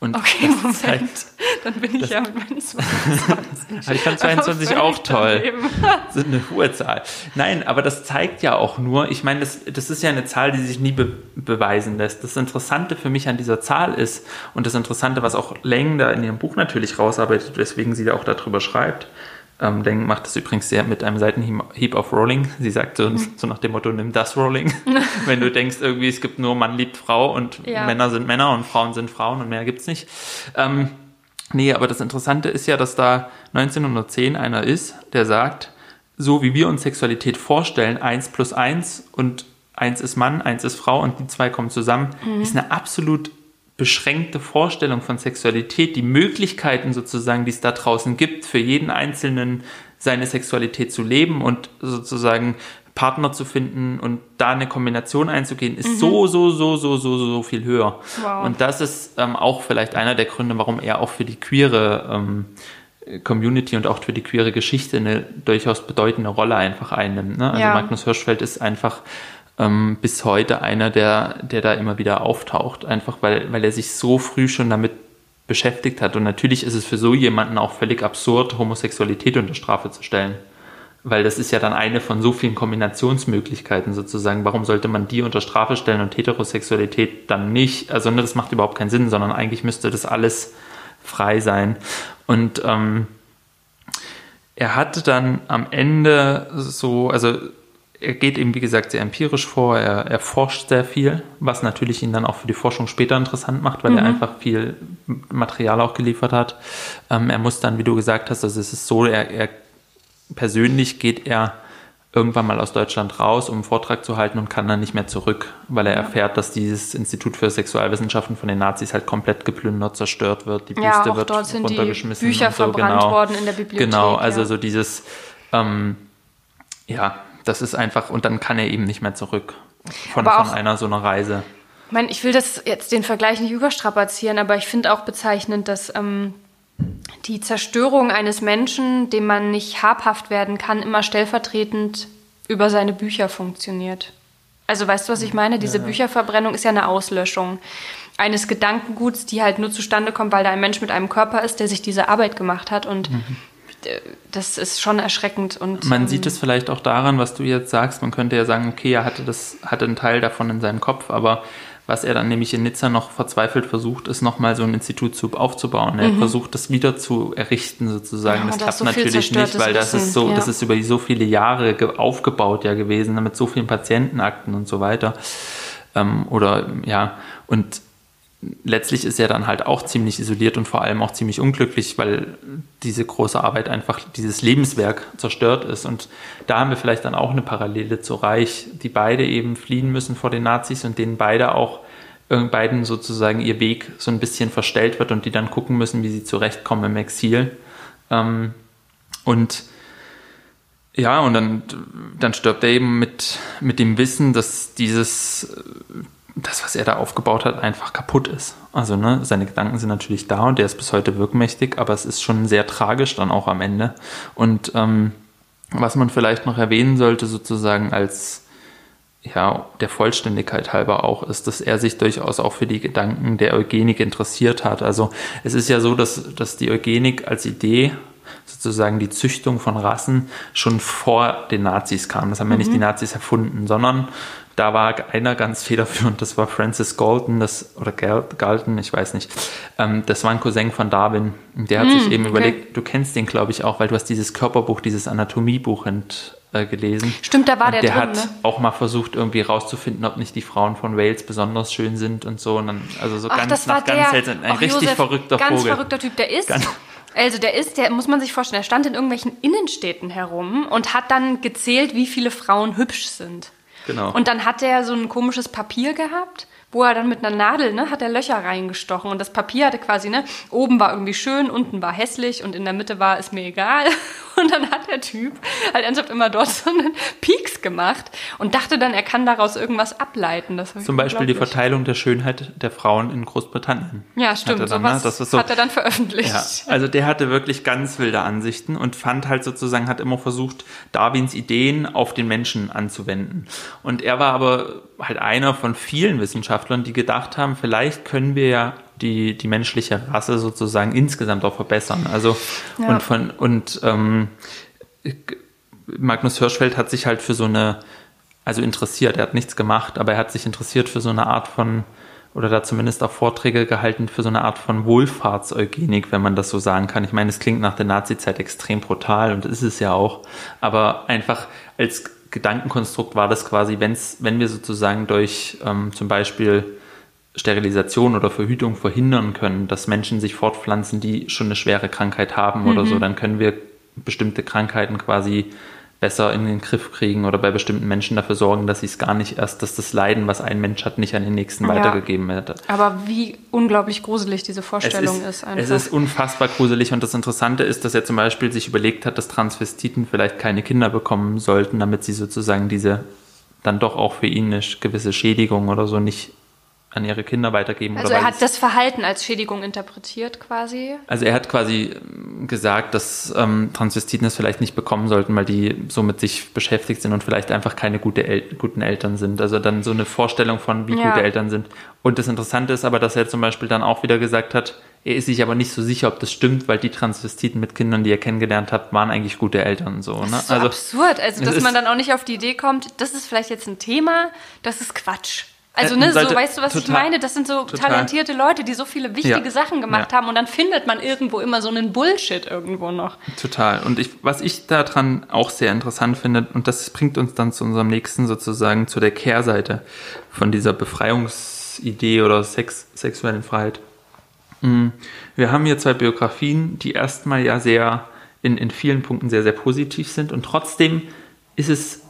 Und Okay, Moment. zeigt, Dann bin ich ja mit meinen 22. aber ich fand 22 auch toll. daneben. Das ist eine hohe Zahl. Nein, aber das zeigt ja auch nur, ich meine, das, das ist ja eine Zahl, die sich nie be beweisen lässt. Das Interessante für mich an dieser Zahl ist, und das Interessante, was auch Leng da in ihrem Buch natürlich rausarbeitet, weswegen sie da auch darüber schreibt, ähm, Leng macht das übrigens sehr mit einem Seitenhieb auf Rolling. Sie sagt so, so nach dem Motto, nimm das Rolling. Wenn du denkst, irgendwie, es gibt nur Mann liebt Frau und Ja. Männer sind Männer und Frauen sind Frauen und mehr gibt's nicht. Ähm, Nee, aber das Interessante ist ja, dass da 1910 einer ist, der sagt, so wie wir uns Sexualität vorstellen, eins plus eins und eins ist Mann, eins ist Frau und die zwei kommen zusammen, ist eine absolut beschränkte Vorstellung von Sexualität, die Möglichkeiten sozusagen, die es da draußen gibt, für jeden Einzelnen seine Sexualität zu leben und sozusagen Partner zu finden und da eine Kombination einzugehen, ist so, so, so, so, so, so viel höher. Wow. Und das ist ähm, auch vielleicht einer der Gründe, warum er auch für die queere ähm, Community und auch für die queere Geschichte eine durchaus bedeutende Rolle einfach einnimmt. Ne? Also Ja. Magnus Hirschfeld ist einfach ähm, bis heute einer, der, der da immer wieder auftaucht, einfach weil, weil er sich so früh schon damit beschäftigt hat. Und natürlich ist es für so jemanden auch völlig absurd, Homosexualität unter Strafe zu stellen. Weil das ist ja dann eine von so vielen Kombinationsmöglichkeiten sozusagen. Warum sollte man die unter Strafe stellen und Heterosexualität dann nicht? Also ne, das macht überhaupt keinen Sinn, sondern eigentlich müsste das alles frei sein. Und ähm, er hatte dann am Ende so, also er geht eben, wie gesagt, sehr empirisch vor, er, er forscht sehr viel, was natürlich ihn dann auch für die Forschung später interessant macht, weil er einfach viel Material auch geliefert hat. Ähm, er muss dann, wie du gesagt hast, also es ist so, er, er persönlich geht er irgendwann mal aus Deutschland raus, um einen Vortrag zu halten und kann dann nicht mehr zurück, weil er erfährt, dass dieses Institut für Sexualwissenschaften von den Nazis halt komplett geplündert, zerstört wird, die Büste Ja, wird dort sind die runtergeschmissen. Bücher und so, verbrannt genau. worden in der Bibliothek. Genau, also ja. so dieses, ähm, ja, das ist einfach, und dann kann er eben nicht mehr zurück von, Aber von auch- einer so einer Reise. Ich meine, ich will das jetzt den Vergleich nicht überstrapazieren, aber ich finde auch bezeichnend, dass ähm, die Zerstörung eines Menschen, dem man nicht habhaft werden kann, immer stellvertretend über seine Bücher funktioniert. Also weißt du, was ich meine? Diese Bücherverbrennung ist ja eine Auslöschung eines Gedankenguts, die halt nur zustande kommt, weil da ein Mensch mit einem Körper ist, der sich diese Arbeit gemacht hat. Und äh, das ist schon erschreckend. Und, Man ähm, sieht es vielleicht auch daran, was du jetzt sagst. Man könnte ja sagen, okay, er hatte das, hatte einen Teil davon in seinem Kopf, aber was er dann nämlich in Nizza noch verzweifelt versucht, ist nochmal so ein Institut zu, aufzubauen. Er versucht, das wieder zu errichten sozusagen. Mhm. Ja, das da klappt so natürlich nicht, weil das Wissen, ist so, ja. das ist über so viele Jahre ge- aufgebaut ja gewesen, mit so vielen Patientenakten und so weiter. Ähm, oder ja, und letztlich ist er dann halt auch ziemlich isoliert und vor allem auch ziemlich unglücklich, weil diese große Arbeit einfach, dieses Lebenswerk zerstört ist. Und da haben wir vielleicht dann auch eine Parallele zu Reich, die beide eben fliehen müssen vor den Nazis und denen beide auch beiden sozusagen ihr Weg so ein bisschen verstellt wird und die dann gucken müssen, wie sie zurechtkommen im Exil. Ähm, und ja, und dann, dann stirbt er eben mit, mit dem Wissen, dass dieses, das, was er da aufgebaut hat, einfach kaputt ist. Also, ne, seine Gedanken sind natürlich da und er ist bis heute wirkmächtig, aber es ist schon sehr tragisch dann auch am Ende. Und ähm, was man vielleicht noch erwähnen sollte, sozusagen als ja, der Vollständigkeit halber auch, ist, dass er sich durchaus auch für die Gedanken der Eugenik interessiert hat. Also es ist ja so, dass, dass die Eugenik als Idee sozusagen die Züchtung von Rassen schon vor den Nazis kam. Das haben mhm. ja nicht die mhm. Nazis erfunden, sondern da war einer ganz federführend, das war Francis Galton, das, oder Galton, ich weiß nicht. Ähm, das war ein Cousin von Darwin. Der hat mm, sich eben okay. überlegt, du kennst den, glaube ich, auch, weil du hast dieses Körperbuch, dieses Anatomiebuch ent, äh, gelesen. Stimmt, da war und der, der drin, hat ne? auch mal versucht, irgendwie rauszufinden, ob nicht die Frauen von Wales besonders schön sind und so. Und dann, also so Ach, ganz, das war nach ganz der, selten, ein Ach, richtig Josef, verrückter ganz Vogel. verrückter Typ. Der ist, Ganz- also der ist, der muss man sich vorstellen, der stand in irgendwelchen Innenstädten herum und hat dann gezählt, wie viele Frauen hübsch sind. Genau. Und dann hat er so ein komisches Papier gehabt, wo er dann mit einer Nadel, ne, hat er Löcher reingestochen und das Papier hatte quasi, ne, oben war irgendwie schön, unten war hässlich und in der Mitte war ist mir egal. Und dann hat der Typ halt ernsthaft immer dort so einen Peaks gemacht und dachte dann, er kann daraus irgendwas ableiten. Zum Beispiel die. Verteilung der Schönheit der Frauen in Großbritannien. Ja, stimmt. Dann, sowas ne? Das ist so- hat er dann veröffentlicht. Ja, also der hatte wirklich ganz wilde Ansichten und fand halt sozusagen, hat immer versucht, Darwins Ideen auf den Menschen anzuwenden. Und er war aber halt einer von vielen Wissenschaftlern, die gedacht haben, vielleicht können wir ja die, die menschliche Rasse sozusagen insgesamt auch verbessern. Also Ja. und von und ähm, Magnus Hirschfeld hat sich halt für so eine, also interessiert, er hat nichts gemacht, aber er hat sich interessiert für so eine Art von, oder da zumindest auch Vorträge gehalten für so eine Art von Wohlfahrtseugenik, wenn man das so sagen kann. Ich meine, es klingt nach der Nazi-Zeit extrem brutal und ist es ja auch, aber einfach als Gedankenkonstrukt war das quasi, wenn's, wenn wir sozusagen durch ähm, zum Beispiel Sterilisation oder Verhütung verhindern können, dass Menschen sich fortpflanzen, die schon eine schwere Krankheit haben oder so, dann können wir bestimmte Krankheiten quasi besser in den Griff kriegen oder bei bestimmten Menschen dafür sorgen, dass sie es gar nicht erst, dass das Leiden, was ein Mensch hat, nicht an den nächsten Ja. weitergegeben wird. Aber wie unglaublich gruselig diese Es Vorstellung ist, ist, einfach. es ist unfassbar gruselig und das Interessante ist, dass er zum Beispiel sich überlegt hat, dass Transvestiten vielleicht keine Kinder bekommen sollten, damit sie sozusagen diese dann doch auch für ihn eine gewisse Schädigung oder so nicht an ihre Kinder weitergeben. also er hat das Verhalten als Schädigung interpretiert quasi. Also er hat quasi ähm, gesagt, dass ähm, Transvestiten es vielleicht nicht bekommen sollten, weil die so mit sich beschäftigt sind und vielleicht einfach keine gute El guten Eltern sind. Also dann so eine Vorstellung von, wie Ja. gute Eltern sind. Und das Interessante ist aber, dass er zum Beispiel dann auch wieder gesagt hat, er ist sich aber nicht so sicher, ob das stimmt, weil die Transvestiten mit Kindern, die er kennengelernt hat, waren eigentlich gute Eltern. So, ne? Das ist so absurd. Also, dass man dann auch nicht auf die Idee kommt, das ist vielleicht jetzt ein Thema, das ist Quatsch. Also, Äh, ne, so, weißt du, was ich total- meine? Das sind so total. talentierte Leute, die so viele wichtige Ja. Sachen gemacht Ja. haben und dann findet man irgendwo immer so einen Bullshit irgendwo noch. Total. Und ich, was ich daran auch sehr interessant finde, und das bringt uns dann zu unserem nächsten sozusagen, zu der Kehrseite von dieser Befreiungsidee oder Sex, sexuellen Freiheit. Mm, Wir haben hier zwei Biografien, die erstmal ja sehr in, in vielen Punkten sehr, sehr positiv sind und trotzdem ist es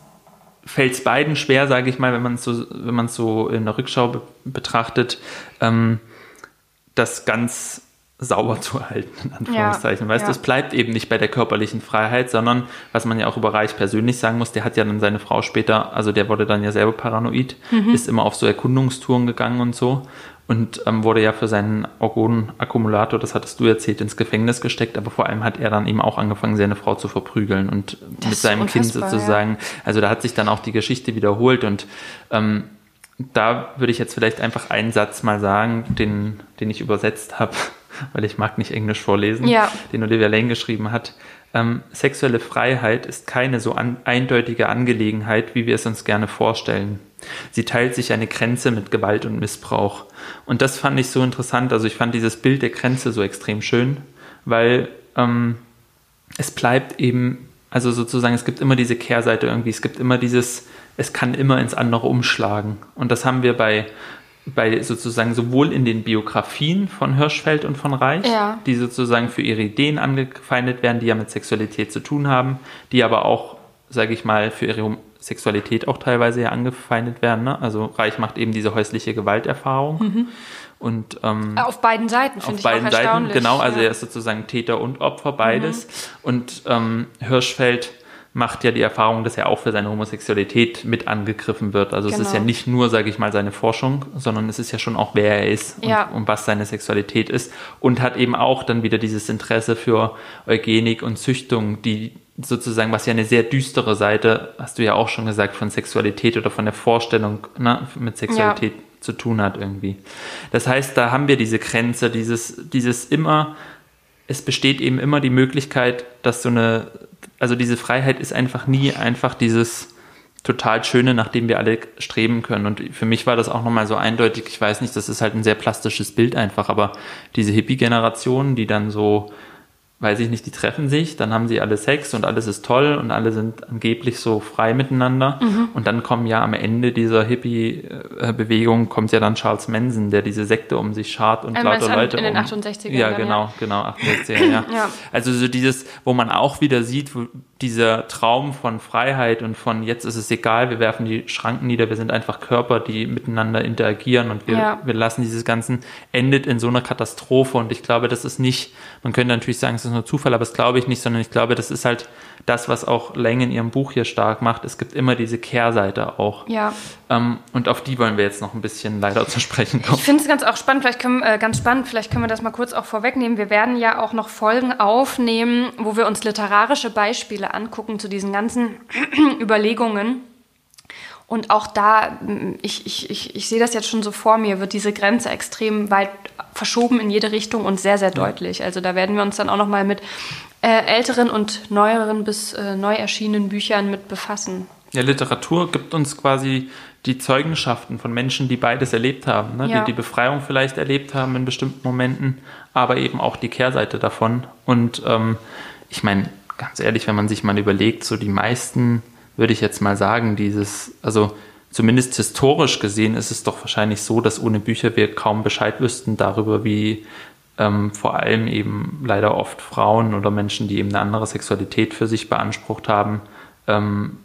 fällt es beiden schwer, sage ich mal, wenn man es so, wenn man so in der Rückschau be betrachtet, ähm, das ganz sauber zu halten, in Anführungszeichen. Ja, weißt du, ja. es bleibt eben nicht bei der körperlichen Freiheit, sondern, was man ja auch über Reich persönlich sagen muss, der hat ja dann seine Frau später, also der wurde dann ja selber paranoid, Mhm. ist immer auf so Erkundungstouren gegangen und so und ähm, wurde ja für seinen Orgonakkumulator, das hattest du erzählt, ins Gefängnis gesteckt, aber vor allem hat er dann eben auch angefangen, seine Frau zu verprügeln und mit ist seinem Kind sozusagen, also da hat sich dann auch die Geschichte wiederholt und ähm, da würde ich jetzt vielleicht einfach einen Satz mal sagen, den, den ich übersetzt habe, weil ich mag nicht Englisch vorlesen, Ja. den Olivia Lane geschrieben hat. Ähm, sexuelle Freiheit ist keine so an, eindeutige Angelegenheit, wie wir es uns gerne vorstellen. Sie teilt sich eine Grenze mit Gewalt und Missbrauch. Und das fand ich so interessant. Also ich fand dieses Bild der Grenze so extrem schön, weil ähm, es bleibt eben, also sozusagen, es gibt immer diese Kehrseite irgendwie, es gibt immer dieses, es kann immer ins andere umschlagen. Und das haben wir bei bei sozusagen sowohl in den Biografien von Hirschfeld und von Reich, Ja. die sozusagen für ihre Ideen angefeindet werden, die ja mit Sexualität zu tun haben, die aber auch, sage ich mal, für ihre Sexualität auch teilweise ja angefeindet werden. Ne? Also Reich macht eben diese häusliche Gewalterfahrung und ähm, Auf beiden Seiten finde ich beiden auch Seiten, erstaunlich. genau, also ja. Mhm. er ist sozusagen Täter und Opfer beides. Und ähm, Hirschfeld macht ja die Erfahrung, dass er auch für seine Homosexualität mit angegriffen wird. Also es ist Genau. ja nicht nur, sage ich mal, seine Forschung, sondern es ist ja schon auch, wer er ist und, Ja. und was seine Sexualität ist. Und hat eben auch dann wieder dieses Interesse für Eugenik und Züchtung, die sozusagen, was ja eine sehr düstere Seite, hast du ja auch schon gesagt, von Sexualität oder von der Vorstellung ne, mit Sexualität zu tun hat irgendwie. Das heißt, da haben wir diese Grenze, dieses, dieses immer, es besteht eben immer die Möglichkeit, dass so eine, also diese Freiheit ist einfach nie einfach dieses total Schöne, nach dem wir alle streben können. Und für mich war das auch nochmal so eindeutig, ich weiß nicht, das ist halt ein sehr plastisches Bild einfach, aber diese Hippie-Generation, die dann so, weiß ich nicht, die treffen sich, dann haben sie alle Sex und alles ist toll und alle sind angeblich so frei miteinander. Und dann kommen ja am Ende dieser Hippie-Bewegung kommt ja dann Charles Manson, der diese Sekte um sich schart und Äh, lauter Leute in den um. 68ern Ja, genau, ja. genau, 68er, ja. Ja. Also so dieses, wo man auch wieder sieht, wo dieser Traum von Freiheit und von jetzt ist es egal, wir werfen die Schranken nieder, wir sind einfach Körper, die miteinander interagieren und wir, Ja. wir lassen dieses Ganze, endet in so einer Katastrophe und ich glaube, das ist nicht, man könnte natürlich sagen, es ist nur Zufall, aber das glaube ich nicht, sondern ich glaube, das ist halt das, was auch Leng in ihrem Buch hier stark macht. Es gibt immer diese Kehrseite auch. Ja. Ähm, und auf die wollen wir jetzt noch ein bisschen leider zu sprechen kommen. Ich finde es ganz auch spannend, vielleicht können, äh, ganz spannend, vielleicht können wir das mal kurz auch vorwegnehmen. Wir werden ja auch noch Folgen aufnehmen, wo wir uns literarische Beispiele angucken zu diesen ganzen Überlegungen. Und auch da, m, ich, ich, ich, ich sehe das jetzt schon so vor mir, wird diese Grenze extrem weit verschoben in jede Richtung und sehr, sehr deutlich. Also da werden wir uns dann auch noch mal mit älteren und neueren bis äh, neu erschienenen Büchern mit befassen. Ja, Literatur gibt uns quasi die Zeugenschaften von Menschen, die beides erlebt haben, ne? Ja. die die Befreiung vielleicht erlebt haben in bestimmten Momenten, aber eben auch die Kehrseite davon. Und ähm, ich meine, ganz ehrlich, wenn man sich mal überlegt, so die meisten, würde ich jetzt mal sagen, dieses, also zumindest historisch gesehen ist es doch wahrscheinlich so, dass ohne Bücher wir kaum Bescheid wüssten darüber, wie ähm, vor allem eben leider oft Frauen oder Menschen, die eben eine andere Sexualität für sich beansprucht haben, ähm,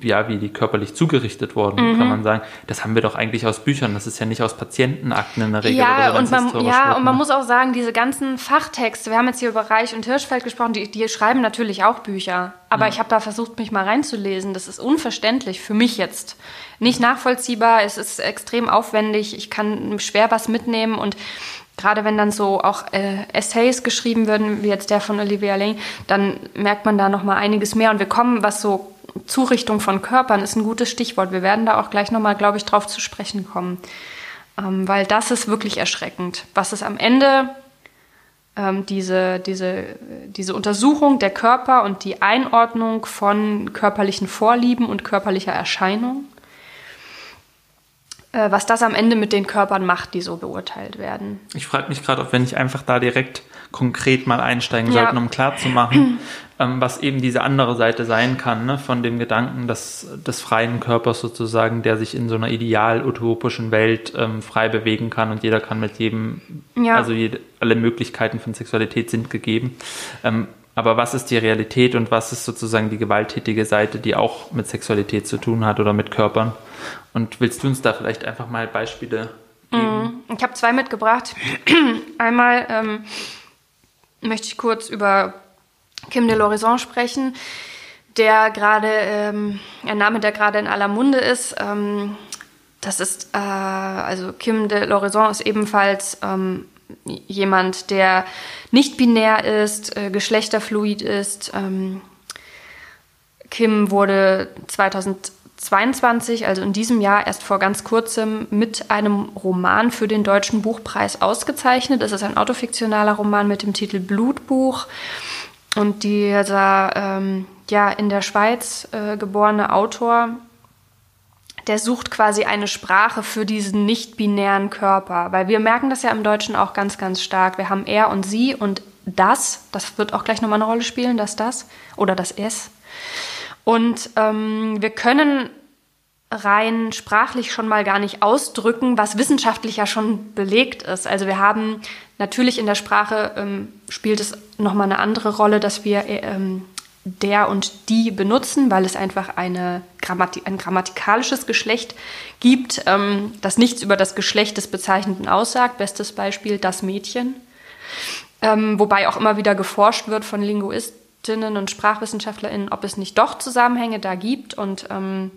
ja, wie die körperlich zugerichtet wurden, Mhm. kann man sagen. Das haben wir doch eigentlich aus Büchern. Das ist ja nicht aus Patientenakten in der Regel. oder Ja, so, wenn's und man, ja wird, und man ne? muss auch sagen, diese ganzen Fachtexte, wir haben jetzt hier über Reich und Hirschfeld gesprochen, die, die schreiben natürlich auch Bücher. Aber ich habe da versucht, mich mal reinzulesen. Das ist unverständlich für mich jetzt. Nicht nachvollziehbar, es ist extrem aufwendig, ich kann schwer was mitnehmen und gerade wenn dann so auch äh, Essays geschrieben werden, wie jetzt der von Olivia Lane, dann merkt man da noch mal einiges mehr und wir kommen, was so Zurichtung von Körpern ist ein gutes Stichwort. Wir werden da auch gleich noch mal, glaube ich, drauf zu sprechen kommen. Ähm, weil das ist wirklich erschreckend. Was es am Ende, ähm, diese, diese, diese Untersuchung der Körper und die Einordnung von körperlichen Vorlieben und körperlicher Erscheinung, was das am Ende mit den Körpern macht, die so beurteilt werden. Ich frage mich gerade, ob wir nicht einfach da direkt konkret mal einsteigen Ja. sollten, um klarzumachen, ähm, was eben diese andere Seite sein kann, ne? von dem Gedanken des, des freien Körpers sozusagen, der sich in so einer ideal-utopischen Welt ähm, frei bewegen kann und jeder kann mit jedem, Ja. also jede, alle Möglichkeiten von Sexualität sind gegeben. Ähm, aber was ist die Realität und was ist sozusagen die gewalttätige Seite, die auch mit Sexualität zu tun hat oder mit Körpern? Und willst du uns da vielleicht einfach mal Beispiele geben? Ich habe zwei mitgebracht. Einmal ähm, möchte ich kurz über Kim de Lorison sprechen, der gerade, ähm, ein Name, der gerade in aller Munde ist. Ähm, das ist, äh, also Kim de Lorison ist ebenfalls ähm, jemand, der nicht binär ist, äh, geschlechterfluid ist. Ähm, Kim wurde 2022, also in diesem Jahr erst vor ganz kurzem, mit einem Roman für den Deutschen Buchpreis ausgezeichnet. Es ist ein autofiktionaler Roman mit dem Titel Blutbuch. Und dieser ähm, ja, in der Schweiz äh, geborene Autor, der sucht quasi eine Sprache für diesen nicht-binären Körper. Weil wir merken das ja im Deutschen auch ganz, ganz stark. Wir haben er und sie und das. Das wird auch gleich nochmal eine Rolle spielen, das, das. Oder das es. Und ähm, wir können rein sprachlich schon mal gar nicht ausdrücken, was wissenschaftlich ja schon belegt ist. Also wir haben natürlich in der Sprache ähm, spielt es nochmal eine andere Rolle, dass wir ähm, der und die benutzen, weil es einfach eine Grammati ein grammatikalisches Geschlecht gibt, ähm, das nichts über das Geschlecht des Bezeichneten aussagt. Bestes Beispiel das Mädchen. Ähm, wobei auch immer wieder geforscht wird von Linguistinnen und SprachwissenschaftlerInnen, ob es nicht doch Zusammenhänge da gibt. Und ähm,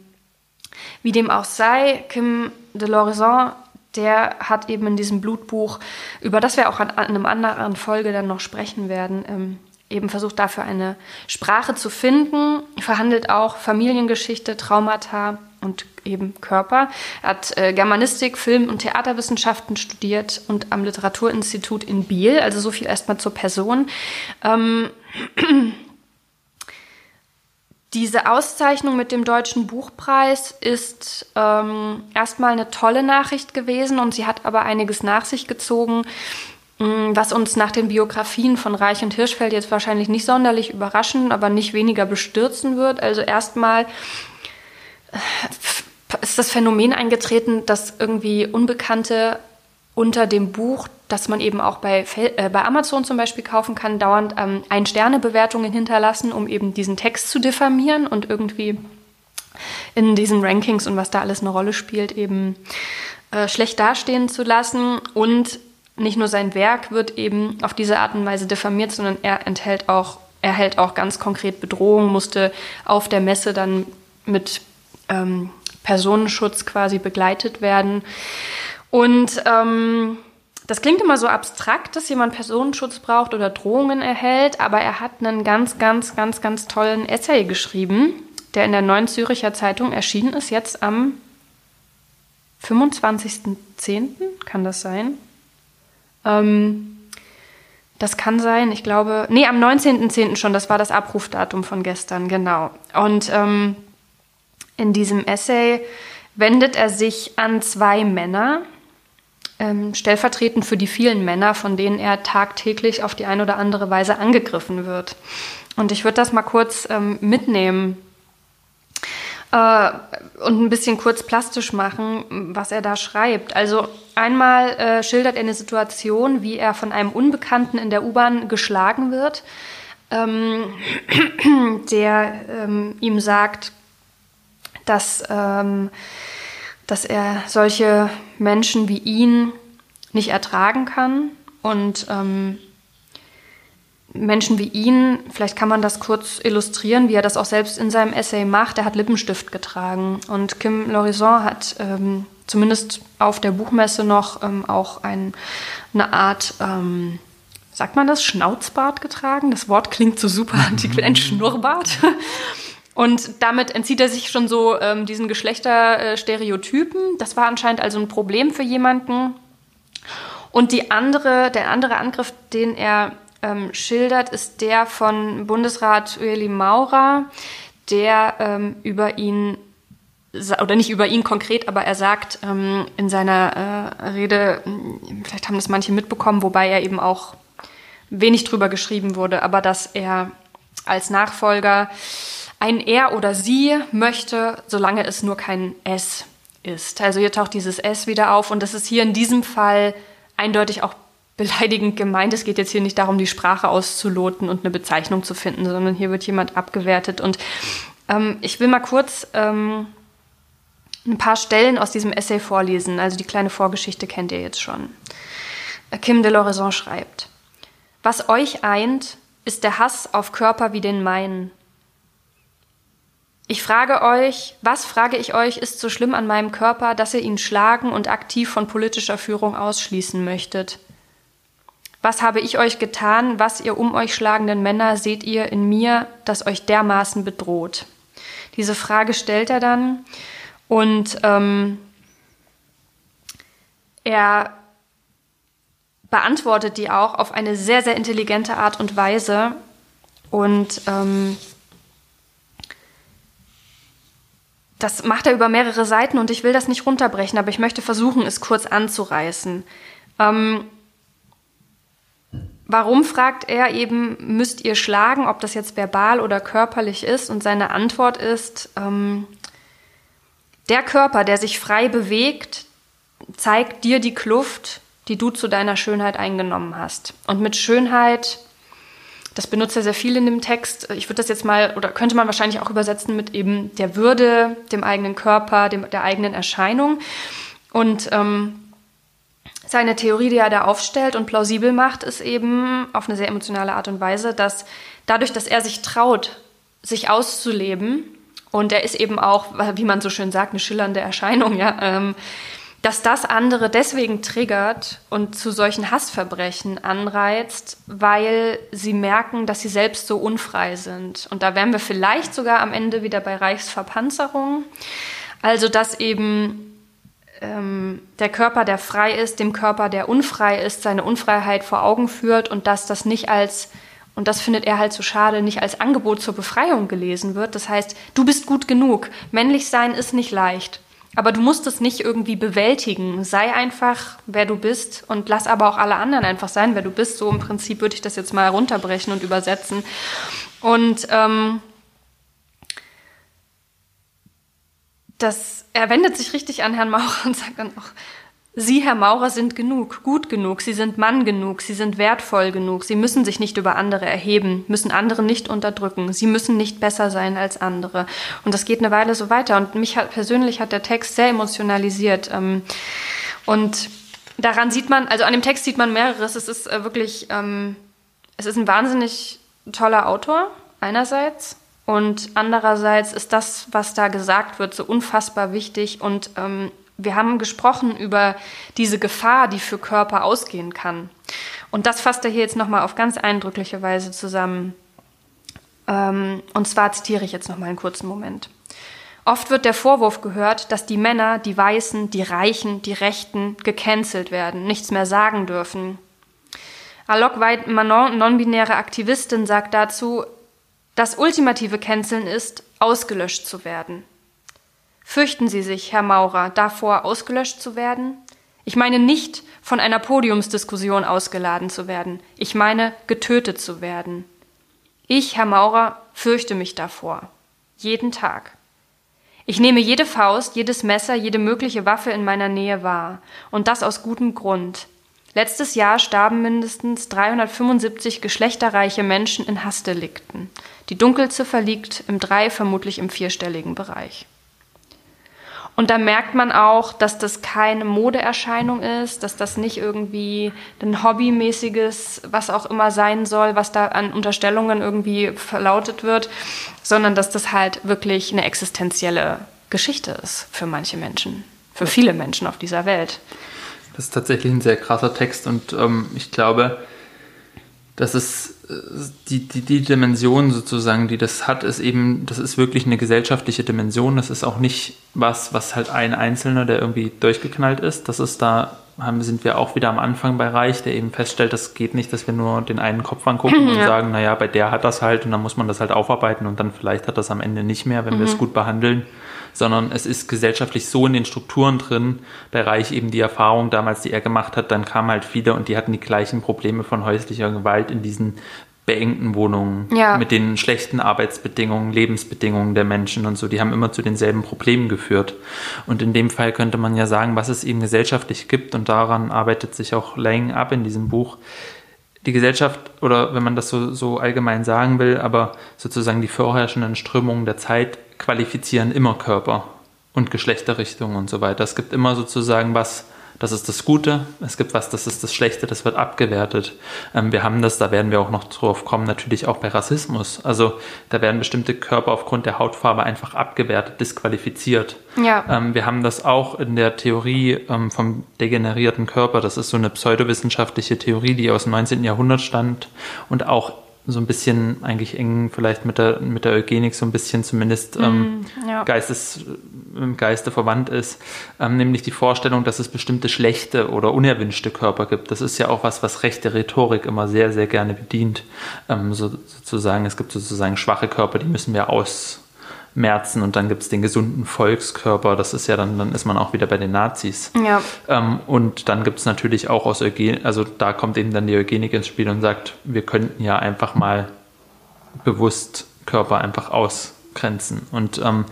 wie dem auch sei, Kim de Lorison, der hat eben in diesem Blutbuch, über das wir auch an, an einem anderen Folge dann noch sprechen werden, ähm, eben versucht dafür eine Sprache zu finden, verhandelt auch Familiengeschichte, Traumata und eben Körper. Er hat äh, Germanistik, Film- und Theaterwissenschaften studiert und am Literaturinstitut in Biel, also so viel erstmal zur Person. Ähm, diese Auszeichnung mit dem Deutschen Buchpreis ist ähm, erstmal eine tolle Nachricht gewesen und sie hat aber einiges nach sich gezogen, was uns nach den Biografien von Reich und Hirschfeld jetzt wahrscheinlich nicht sonderlich überraschen, aber nicht weniger bestürzen wird. Also erstmal äh, ist das Phänomen eingetreten, dass irgendwie Unbekannte unter dem Buch, das man eben auch bei, äh, bei Amazon zum Beispiel kaufen kann, dauernd ähm, Ein-Sterne-Bewertungen hinterlassen, um eben diesen Text zu diffamieren und irgendwie in diesen Rankings und was da alles eine Rolle spielt, eben äh, schlecht dastehen zu lassen. Und nicht nur sein Werk wird eben auf diese Art und Weise diffamiert, sondern er enthält auch, erhält auch ganz konkret Bedrohungen, musste auf der Messe dann mit ähm, Personenschutz quasi begleitet werden. Und ähm, das klingt immer so abstrakt, dass jemand Personenschutz braucht oder Drohungen erhält, aber er hat einen ganz, ganz, ganz, ganz tollen Essay geschrieben, der in der Neuen Züricher Zeitung erschienen ist, jetzt am 25.10. kann das sein? Ähm, das kann sein, ich glaube, nee, am 19.10. schon, das war das Abrufdatum von gestern, genau. Und ähm, in diesem Essay wendet er sich an zwei Männer, ähm, stellvertretend für die vielen Männer, von denen er tagtäglich auf die eine oder andere Weise angegriffen wird. Und ich würde das mal kurz ähm, mitnehmen äh, und ein bisschen kurz plastisch machen, was er da schreibt. Also einmal äh, schildert er eine Situation, wie er von einem Unbekannten in der U-Bahn geschlagen wird, ähm, der ähm, ihm sagt, dass ähm, dass er solche Menschen wie ihn nicht ertragen kann. Und ähm, Menschen wie ihn, vielleicht kann man das kurz illustrieren, wie er das auch selbst in seinem Essay macht. Er hat Lippenstift getragen. Und Kim Lorison hat ähm, zumindest auf der Buchmesse noch ähm, auch ein, eine Art, ähm, sagt man das, Schnauzbart getragen. Das Wort klingt so super antiquiert, ein Schnurrbart. Und damit entzieht er sich schon so ähm, diesen Geschlechterstereotypen. Das war anscheinend also ein Problem für jemanden. Und die andere, der andere Angriff, den er ähm, schildert, ist der von Bundesrat Ueli Maurer, der ähm, über ihn oder nicht über ihn konkret, aber er sagt ähm, in seiner äh, Rede, vielleicht haben das manche mitbekommen, wobei er eben auch wenig drüber geschrieben wurde, aber dass er als Nachfolger ein er oder sie möchte, solange es nur kein es ist. Also hier taucht dieses es wieder auf und das ist hier in diesem Fall eindeutig auch beleidigend gemeint. Es geht jetzt hier nicht darum, die Sprache auszuloten und eine Bezeichnung zu finden, sondern hier wird jemand abgewertet. Und ähm, ich will mal kurz ähm, ein paar Stellen aus diesem Essay vorlesen. Also die kleine Vorgeschichte kennt ihr jetzt schon. Kim de Lorison schreibt, was euch eint, ist der Hass auf Körper wie den meinen, ich frage euch, was frage ich euch, ist so schlimm an meinem Körper, dass ihr ihn schlagen und aktiv von politischer Führung ausschließen möchtet? Was habe ich euch getan, was ihr um euch schlagenden Männer seht ihr in mir, das euch dermaßen bedroht? Diese Frage stellt er dann und ähm, er beantwortet die auch auf eine sehr, sehr intelligente Art und Weise und ähm, das macht er über mehrere Seiten und ich will das nicht runterbrechen, aber ich möchte versuchen, es kurz anzureißen. Ähm, warum fragt er eben, müsst ihr schlagen, ob das jetzt verbal oder körperlich ist? Und seine Antwort ist, ähm, Der Körper, der sich frei bewegt, zeigt dir die Kluft, die du zu deiner Schönheit eingenommen hast. Und mit Schönheit, das benutzt er sehr viel in dem Text. Ich würde das jetzt mal, oder könnte man wahrscheinlich auch übersetzen mit eben der Würde, dem eigenen Körper, dem, der eigenen Erscheinung. Und ähm, seine Theorie, die er da aufstellt und plausibel macht, ist eben auf eine sehr emotionale Art und Weise, dass dadurch, dass er sich traut, sich auszuleben, und er ist eben auch, wie man so schön sagt, eine schillernde Erscheinung, ja, ähm, dass das andere deswegen triggert und zu solchen Hassverbrechen anreizt, weil sie merken, dass sie selbst so unfrei sind. Und da wären wir vielleicht sogar am Ende wieder bei Reichsverpanzerung. Also dass eben ähm, der Körper, der frei ist, dem Körper, der unfrei ist, seine Unfreiheit vor Augen führt und dass das nicht als und das findet er halt so schade, nicht als Angebot zur Befreiung gelesen wird. Das heißt, du bist gut genug. Männlich sein ist nicht leicht. Aber du musst es nicht irgendwie bewältigen. Sei einfach, wer du bist und lass aber auch alle anderen einfach sein, wer du bist. So im Prinzip würde ich das jetzt mal runterbrechen und übersetzen. Und ähm, das, er wendet sich richtig an Herrn Maurer und sagt dann auch, Sie, Herr Maurer, sind genug, gut genug, Sie sind Mann genug, Sie sind wertvoll genug, Sie müssen sich nicht über andere erheben, müssen andere nicht unterdrücken, Sie müssen nicht besser sein als andere. Und das geht eine Weile so weiter. Und mich hat, persönlich hat der Text sehr emotionalisiert. Ähm, und daran sieht man, also an dem Text sieht man mehreres. Es ist äh, wirklich, ähm, es ist ein wahnsinnig toller Autor, einerseits. Und andererseits ist das, was da gesagt wird, so unfassbar wichtig und ähm, wir haben gesprochen über diese Gefahr, die für Körper ausgehen kann. Und das fasst er hier jetzt nochmal auf ganz eindrückliche Weise zusammen. Ähm, und zwar zitiere ich jetzt nochmal einen kurzen Moment. Oft wird der Vorwurf gehört, dass die Männer, die Weißen, die Reichen, die Rechten gecancelt werden, nichts mehr sagen dürfen. Alok Manon, non-binäre Aktivistin, sagt dazu, das ultimative Canceln ist, ausgelöscht zu werden. Fürchten Sie sich, Herr Maurer, davor ausgelöscht zu werden? Ich meine nicht, von einer Podiumsdiskussion ausgeladen zu werden. Ich meine, getötet zu werden. Ich, Herr Maurer, fürchte mich davor. Jeden Tag. Ich nehme jede Faust, jedes Messer, jede mögliche Waffe in meiner Nähe wahr. Und das aus gutem Grund. Letztes Jahr starben mindestens 375 geschlechterreiche Menschen in Hassdelikten. Die Dunkelziffer liegt im drei, vermutlich im vierstelligen Bereich. Und da merkt man auch, dass das keine Modeerscheinung ist, dass das nicht irgendwie ein hobbymäßiges, was auch immer sein soll, was da an Unterstellungen irgendwie verlautet wird, sondern dass das halt wirklich eine existenzielle Geschichte ist für manche Menschen, für viele Menschen auf dieser Welt. Das ist tatsächlich ein sehr krasser Text und ähm, ich glaube, das ist äh, die, die, die Dimension sozusagen, die das hat, ist eben, das ist wirklich eine gesellschaftliche Dimension. Das ist auch nicht was, was halt ein Einzelner, der irgendwie durchgeknallt ist. Das ist da, haben, sind wir auch wieder am Anfang bei Reich, der eben feststellt, das geht nicht, dass wir nur den einen Kopf angucken und ja. sagen, naja, bei der hat das halt und dann muss man das halt aufarbeiten und dann vielleicht hat das am Ende nicht mehr, wenn mhm. wir es mhm. gut behandeln sondern es ist gesellschaftlich so in den Strukturen drin, bei Reich eben die Erfahrung damals, die er gemacht hat, dann kamen halt viele und die hatten die gleichen Probleme von häuslicher Gewalt in diesen beengten Wohnungen, ja. mit den schlechten Arbeitsbedingungen, Lebensbedingungen der Menschen und so, die haben immer zu denselben Problemen geführt. Und in dem Fall könnte man ja sagen, was es eben gesellschaftlich gibt und daran arbeitet sich auch Lang ab in diesem Buch, die Gesellschaft, oder wenn man das so, so allgemein sagen will, aber sozusagen die vorherrschenden Strömungen der Zeit qualifizieren immer Körper und Geschlechterrichtungen und so weiter. Es gibt immer sozusagen was, das ist das Gute, es gibt was, das ist das Schlechte, das wird abgewertet. Ähm, wir haben das, da werden wir auch noch drauf kommen, natürlich auch bei Rassismus. Also da werden bestimmte Körper aufgrund der Hautfarbe einfach abgewertet, disqualifiziert. Ja. Ähm, wir haben das auch in der Theorie ähm, vom degenerierten Körper. Das ist so eine pseudowissenschaftliche Theorie, die aus dem 19. Jahrhundert stammt und auch so ein bisschen eigentlich eng vielleicht mit der, mit der Eugenik so ein bisschen zumindest ähm, mm, ja. Geistes, im Geiste verwandt ist, ähm, nämlich die Vorstellung, dass es bestimmte schlechte oder unerwünschte Körper gibt. Das ist ja auch was, was rechte Rhetorik immer sehr, sehr gerne bedient. Ähm, so, sozusagen, es gibt sozusagen schwache Körper, die müssen wir aus, Merzen und dann gibt es den gesunden Volkskörper. Das ist ja dann, dann ist man auch wieder bei den Nazis. Ja. Ähm, und dann gibt es natürlich auch aus Eugen, also da kommt eben dann die Eugenik ins Spiel und sagt, wir könnten ja einfach mal bewusst Körper einfach ausgrenzen. Und ähm,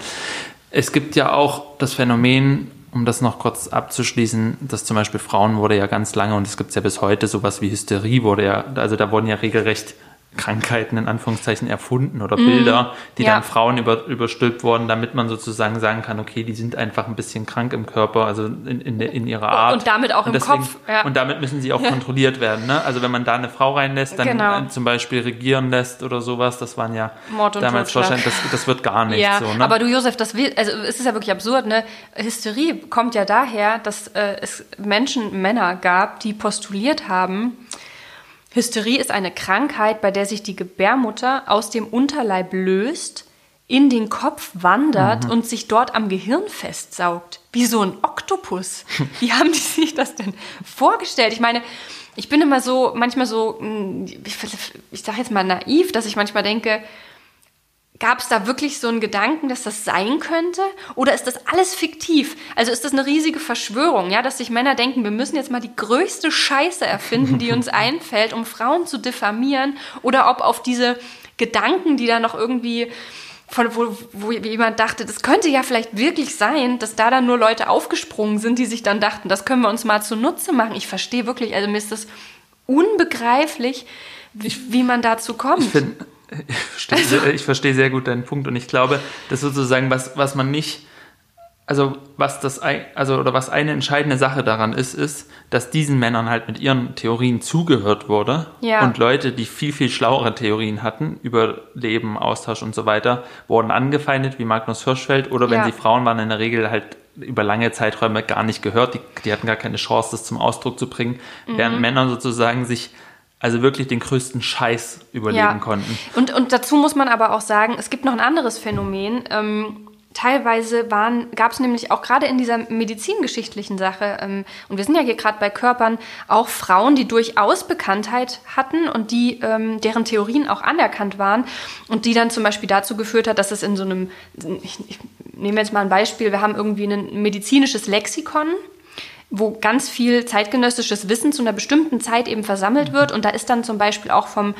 Es gibt ja auch das Phänomen, um das noch kurz abzuschließen, dass zum Beispiel Frauen wurde ja ganz lange und es gibt ja bis heute sowas wie Hysterie wurde ja, also da wurden ja regelrecht Krankheiten in Anführungszeichen erfunden oder Bilder, die ja. dann Frauen über, überstülpt wurden, damit man sozusagen sagen kann, okay, die sind einfach ein bisschen krank im Körper, also in, in, in ihrer Art. Und damit auch im Kopf, ja. Und damit müssen sie auch kontrolliert werden. Ne? Also wenn man da eine Frau reinlässt, dann Genau. äh, zum Beispiel regieren lässt oder sowas, das waren ja und damals wahrscheinlich, das, das wird gar nicht Ja, so. Ne? aber du Josef, das will, also es ist ja wirklich absurd, ne? Hysterie kommt ja daher, dass äh, es Menschen, Männer gab, die postuliert haben, Hysterie ist eine Krankheit, bei der sich die Gebärmutter aus dem Unterleib löst, in den Kopf wandert Mhm. und sich dort am Gehirn festsaugt. Wie so ein Oktopus. Wie haben die sich das denn vorgestellt? Ich meine, ich bin immer so, manchmal so, ich, ich sag jetzt mal naiv, dass ich manchmal denke, Gab es da wirklich so einen Gedanken, dass das sein könnte? Oder ist das alles fiktiv? Also ist das eine riesige Verschwörung, ja, dass sich Männer denken, wir müssen jetzt mal die größte Scheiße erfinden, die uns einfällt, um Frauen zu diffamieren? Oder ob auf diese Gedanken, die da noch irgendwie von wo, wo jemand dachte, das könnte ja vielleicht wirklich sein, dass da dann nur Leute aufgesprungen sind, die sich dann dachten, das können wir uns mal zunutze machen. Ich verstehe wirklich, also mir ist das unbegreiflich, wie, wie man dazu kommt. Ich, find, ich, verstehe, sehr- ich verstehe sehr gut deinen Punkt und ich glaube, dass sozusagen, was, was man nicht, also was das, also oder was eine entscheidende Sache daran ist, ist, dass diesen Männern halt mit ihren Theorien zugehört wurde Ja. und Leute, die viel, viel schlauere Theorien hatten über Leben, Austausch und so weiter, wurden angefeindet, wie Magnus Hirschfeld oder wenn Ja. sie Frauen waren, in der Regel halt über lange Zeiträume gar nicht gehört, die, die hatten gar keine Chance, das zum Ausdruck zu bringen, Mhm. während Männer sozusagen sich also wirklich den größten Scheiß überlegen konnten. Und, und dazu muss man aber auch sagen, es gibt noch ein anderes Phänomen. Ähm, teilweise gab es nämlich auch gerade in dieser medizingeschichtlichen Sache, ähm, und wir sind ja hier gerade bei Körpern, auch Frauen, die durchaus Bekanntheit hatten und die, ähm, deren Theorien auch anerkannt waren und die dann zum Beispiel dazu geführt hat, dass es in so einem, ich, ich nehme jetzt mal ein Beispiel, wir haben irgendwie ein medizinisches Lexikon wo ganz viel zeitgenössisches Wissen zu einer bestimmten Zeit eben versammelt wird. Und da ist dann zum Beispiel auch vom,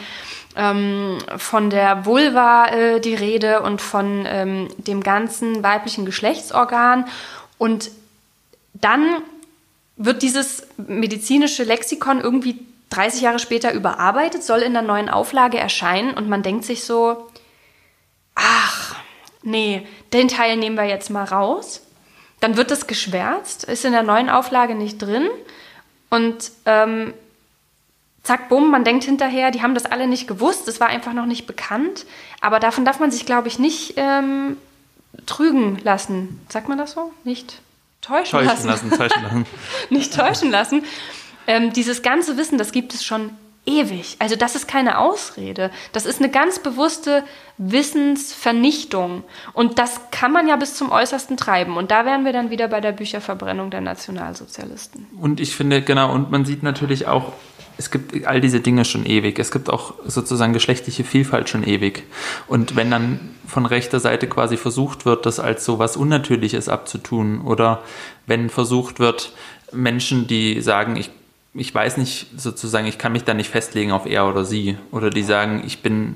ähm, von der Vulva äh, die Rede und von ähm, dem ganzen weiblichen Geschlechtsorgan. Und dann wird dieses medizinische Lexikon irgendwie 30 Jahre später überarbeitet, soll in der neuen Auflage erscheinen und man denkt sich so, ach, nee, den Teil nehmen wir jetzt mal raus. Dann wird es geschwärzt, ist in der neuen Auflage nicht drin und ähm, zack, bumm, man denkt hinterher, die haben das alle nicht gewusst, es war einfach noch nicht bekannt. Aber davon darf man sich, glaube ich, nicht ähm, trügen lassen. Sagt man das so? Nicht täuschen, Täuschen lassen. lassen, täuschen lassen. nicht täuschen lassen. Ähm, dieses ganze Wissen, das gibt es schon ewig. Also das ist keine Ausrede. Das ist eine ganz bewusste Wissensvernichtung. Und das kann man ja bis zum Äußersten treiben. Und da wären wir dann wieder bei der Bücherverbrennung der Nationalsozialisten. Und ich finde, genau, und man sieht natürlich auch, es gibt all diese Dinge schon ewig. Es gibt auch sozusagen geschlechtliche Vielfalt schon ewig. Und wenn dann von rechter Seite quasi versucht wird, das als so was Unnatürliches abzutun, oder wenn versucht wird, Menschen, die sagen, ich, ich weiß nicht, sozusagen, ich kann mich da nicht festlegen auf er oder sie, oder die sagen, ich bin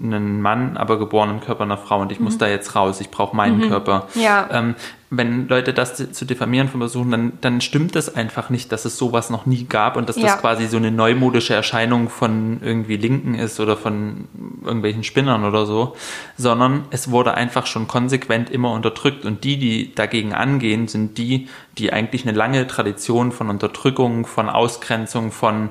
ein Mann, aber geboren im Körper einer Frau und ich muss da jetzt raus, ich brauche meinen Körper. Ja. Ähm, wenn Leute das zu diffamieren versuchen, dann, dann stimmt es einfach nicht, dass es sowas noch nie gab und dass Ja. das quasi so eine neumodische Erscheinung von irgendwie Linken ist oder von irgendwelchen Spinnern oder so, sondern es wurde einfach schon konsequent immer unterdrückt und die, die dagegen angehen, sind die, die eigentlich eine lange Tradition von Unterdrückung, von Ausgrenzung, von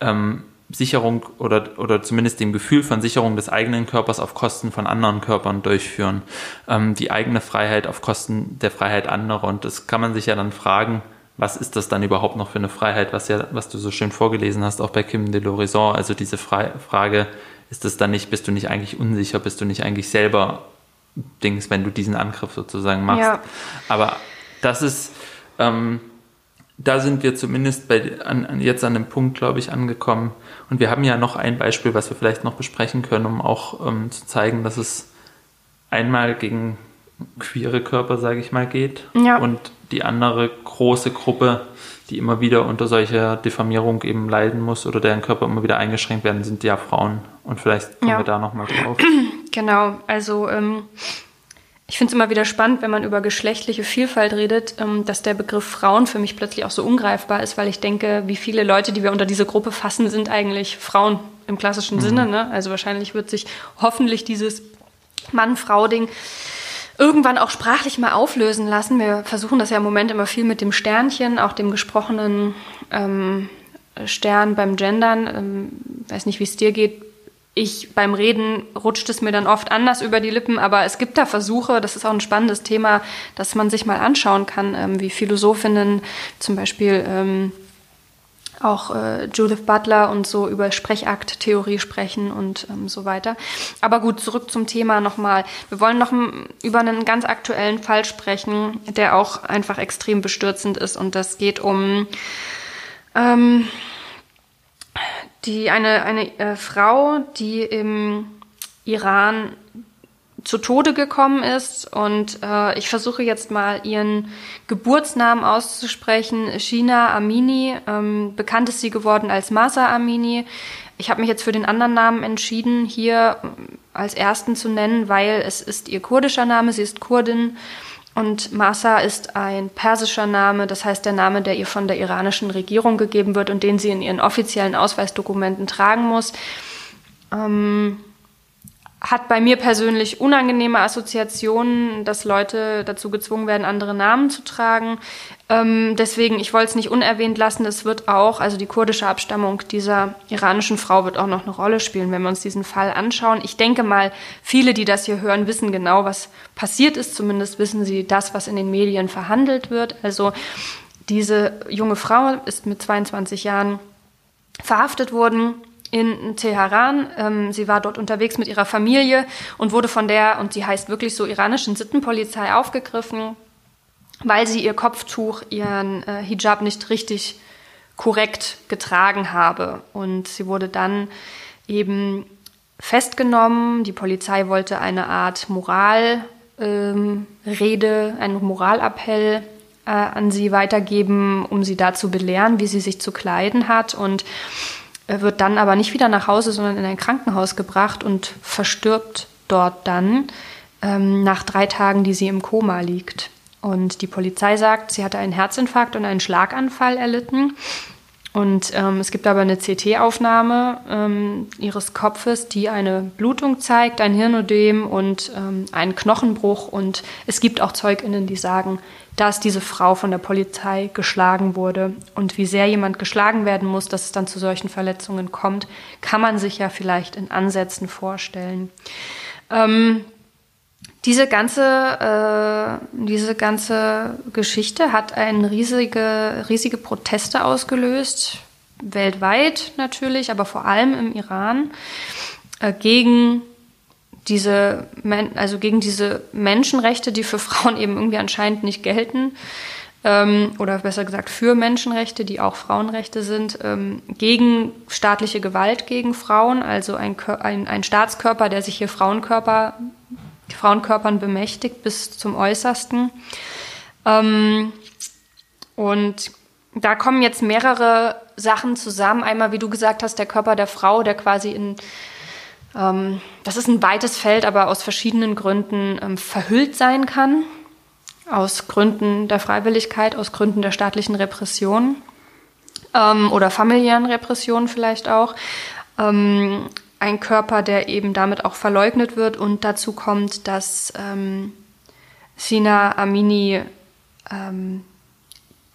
ähm, Sicherung oder, oder zumindest dem Gefühl von Sicherung des eigenen Körpers auf Kosten von anderen Körpern durchführen. Ähm, die eigene Freiheit auf Kosten der Freiheit anderer. Und das kann man sich ja dann fragen, was ist das dann überhaupt noch für eine Freiheit, was ja, was du so schön vorgelesen hast, auch bei Kim de l'Horizon. Also diese Fre Frage, ist es dann nicht, bist du nicht eigentlich unsicher, bist du nicht eigentlich selber Dings, wenn du diesen Angriff sozusagen machst. Ja. Aber das ist, ähm, da sind wir zumindest bei, an, an, jetzt an dem Punkt, glaube ich, angekommen. Und wir haben ja noch ein Beispiel, was wir vielleicht noch besprechen können, um auch ähm, zu zeigen, dass es einmal gegen queere Körper, sage ich mal, geht. Ja. Und die andere große Gruppe, die immer wieder unter solcher Diffamierung eben leiden muss oder deren Körper immer wieder eingeschränkt werden, sind ja Frauen. Und vielleicht kommen Ja. wir da nochmal drauf. Genau, also ähm, ich finde es immer wieder spannend, wenn man über geschlechtliche Vielfalt redet, ähm, dass der Begriff Frauen für mich plötzlich auch so ungreifbar ist, weil ich denke, wie viele Leute, die wir unter diese Gruppe fassen, sind eigentlich Frauen im klassischen mhm. Sinne. Ne? Also wahrscheinlich wird sich hoffentlich dieses Mann-Frau-Ding irgendwann auch sprachlich mal auflösen lassen. Wir versuchen das ja im Moment immer viel mit dem Sternchen, auch dem gesprochenen ähm, Stern beim Gendern. Ähm, weiß nicht, wie es dir geht ich beim Reden rutscht es mir dann oft anders über die Lippen, aber es gibt da Versuche, das ist auch ein spannendes Thema, dass man sich mal anschauen kann, ähm, wie Philosophinnen zum Beispiel ähm, auch äh, Judith Butler und so über Sprechakttheorie sprechen und ähm, so weiter. Aber gut, zurück zum Thema nochmal. Wir wollen noch über einen ganz aktuellen Fall sprechen, der auch einfach extrem bestürzend ist und das geht um ähm, die eine, eine äh, Frau, die im Iran zu Tode gekommen ist und äh, ich versuche jetzt mal ihren Geburtsnamen auszusprechen. Shina Amini, ähm, bekannt ist sie geworden als Masa Amini. Ich habe mich jetzt für den anderen Namen entschieden, hier als ersten zu nennen, weil es ist ihr kurdischer Name, sie ist Kurdin und Masa ist ein persischer Name, das heißt der Name, der ihr von der iranischen Regierung gegeben wird und den sie in ihren offiziellen Ausweisdokumenten tragen muss. Ähm, hat bei mir persönlich unangenehme Assoziationen, dass Leute dazu gezwungen werden, andere Namen zu tragen. Ähm, deswegen, ich wollte es nicht unerwähnt lassen. Es wird auch, also die kurdische Abstammung dieser iranischen Frau wird auch noch eine Rolle spielen, wenn wir uns diesen Fall anschauen. Ich denke mal, viele, die das hier hören, wissen genau, was passiert ist. Zumindest wissen sie das, was in den Medien verhandelt wird. Also diese junge Frau ist mit 22 Jahren verhaftet worden in Teheran. Ähm, sie war dort unterwegs mit ihrer Familie und wurde von der, und sie heißt wirklich so, iranischen Sittenpolizei aufgegriffen, weil sie ihr Kopftuch, ihren äh, Hijab nicht richtig korrekt getragen habe. Und sie wurde dann eben festgenommen. Die Polizei wollte eine Art Moralrede, ähm, einen Moralappell äh, an sie weitergeben, um sie da zu belehren, wie sie sich zu kleiden hat. Und wird dann aber nicht wieder nach Hause, sondern in ein Krankenhaus gebracht und verstirbt dort dann ähm, nach drei Tagen, die sie im Koma liegt. Und die Polizei sagt, sie hatte einen Herzinfarkt und einen Schlaganfall erlitten. Und ähm, es gibt aber eine CT-Aufnahme ähm, ihres Kopfes, die eine Blutung zeigt, ein Hirnödem und ähm, einen Knochenbruch. Und es gibt auch ZeugInnen, die sagen, dass diese Frau von der Polizei geschlagen wurde. Und wie sehr jemand geschlagen werden muss, dass es dann zu solchen Verletzungen kommt, kann man sich ja vielleicht in Ansätzen vorstellen. Ähm, diese ganze, äh, diese ganze Geschichte hat eine riesige, riesige Proteste ausgelöst, weltweit natürlich, aber vor allem im Iran, äh, gegen diese, also gegen diese Menschenrechte, die für Frauen eben irgendwie anscheinend nicht gelten, ähm, oder besser gesagt für Menschenrechte, die auch Frauenrechte sind, ähm, gegen staatliche Gewalt gegen Frauen, also ein, ein, ein Staatskörper, der sich hier Frauenkörper, Frauenkörpern bemächtigt bis zum Äußersten. Ähm, und da kommen jetzt mehrere Sachen zusammen. Einmal, wie du gesagt hast, der Körper der Frau, der quasi in ähm, das ist ein weites Feld, aber aus verschiedenen Gründen ähm, verhüllt sein kann. Aus Gründen der Freiwilligkeit, aus Gründen der staatlichen Repression ähm, oder familiären Repression vielleicht auch. Ähm, ein Körper, der eben damit auch verleugnet wird und dazu kommt, dass ähm, Sina Amini ähm,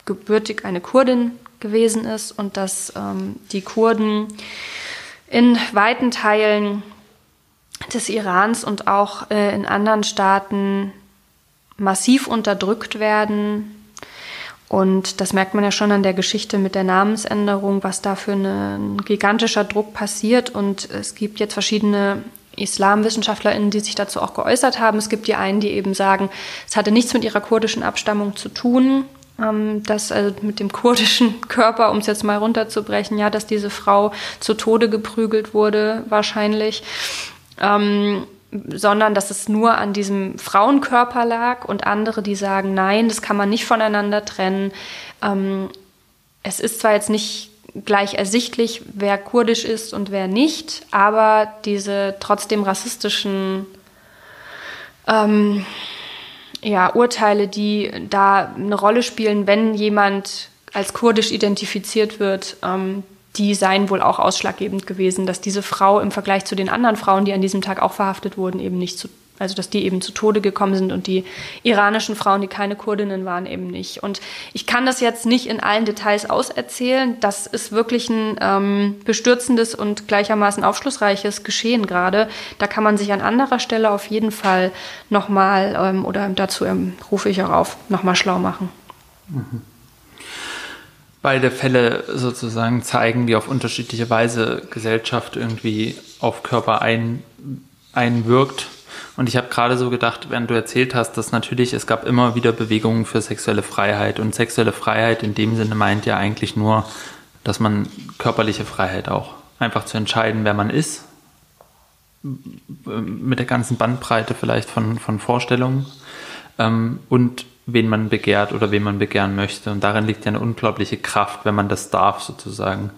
gebürtig eine Kurdin gewesen ist und dass ähm, die Kurden in weiten Teilen des Irans und auch äh, in anderen Staaten massiv unterdrückt werden. Und das merkt man ja schon an der Geschichte mit der Namensänderung, was da für ein gigantischer Druck passiert. Und es gibt jetzt verschiedene IslamwissenschaftlerInnen, die sich dazu auch geäußert haben. Es gibt die einen, die eben sagen, es hatte nichts mit ihrer kurdischen Abstammung zu tun, ähm, dass also mit dem kurdischen Körper, um es jetzt mal runterzubrechen, ja, dass diese Frau zu Tode geprügelt wurde, wahrscheinlich. Ähm, sondern dass es nur an diesem Frauenkörper lag und andere, die sagen, nein, das kann man nicht voneinander trennen. Ähm, es ist zwar jetzt nicht gleich ersichtlich, wer kurdisch ist und wer nicht, aber diese trotzdem rassistischen ähm, ja, Urteile, die da eine Rolle spielen, wenn jemand als kurdisch identifiziert wird, ähm, die seien wohl auch ausschlaggebend gewesen, dass diese Frau im Vergleich zu den anderen Frauen, die an diesem Tag auch verhaftet wurden, eben nicht zu also dass die eben zu Tode gekommen sind und die iranischen Frauen, die keine Kurdinnen waren, eben nicht. Und ich kann das jetzt nicht in allen Details auserzählen. Das ist wirklich ein ähm, bestürzendes und gleichermaßen aufschlussreiches Geschehen gerade. Da kann man sich an anderer Stelle auf jeden Fall nochmal, ähm, oder dazu ähm, rufe ich auch auf, nochmal schlau machen. Mhm. Beide Fälle sozusagen zeigen, wie auf unterschiedliche Weise Gesellschaft irgendwie auf Körper ein, einwirkt und ich habe gerade so gedacht, während du erzählt hast, dass natürlich es gab immer wieder Bewegungen für sexuelle Freiheit. Und sexuelle Freiheit in dem Sinne meint ja eigentlich nur, dass man körperliche Freiheit auch einfach zu entscheiden, wer man ist. Mit der ganzen Bandbreite vielleicht von, von Vorstellungen. Ähm, und wen man begehrt oder wen man begehren möchte. Und darin liegt ja eine unglaubliche Kraft, wenn man das darf, sozusagen.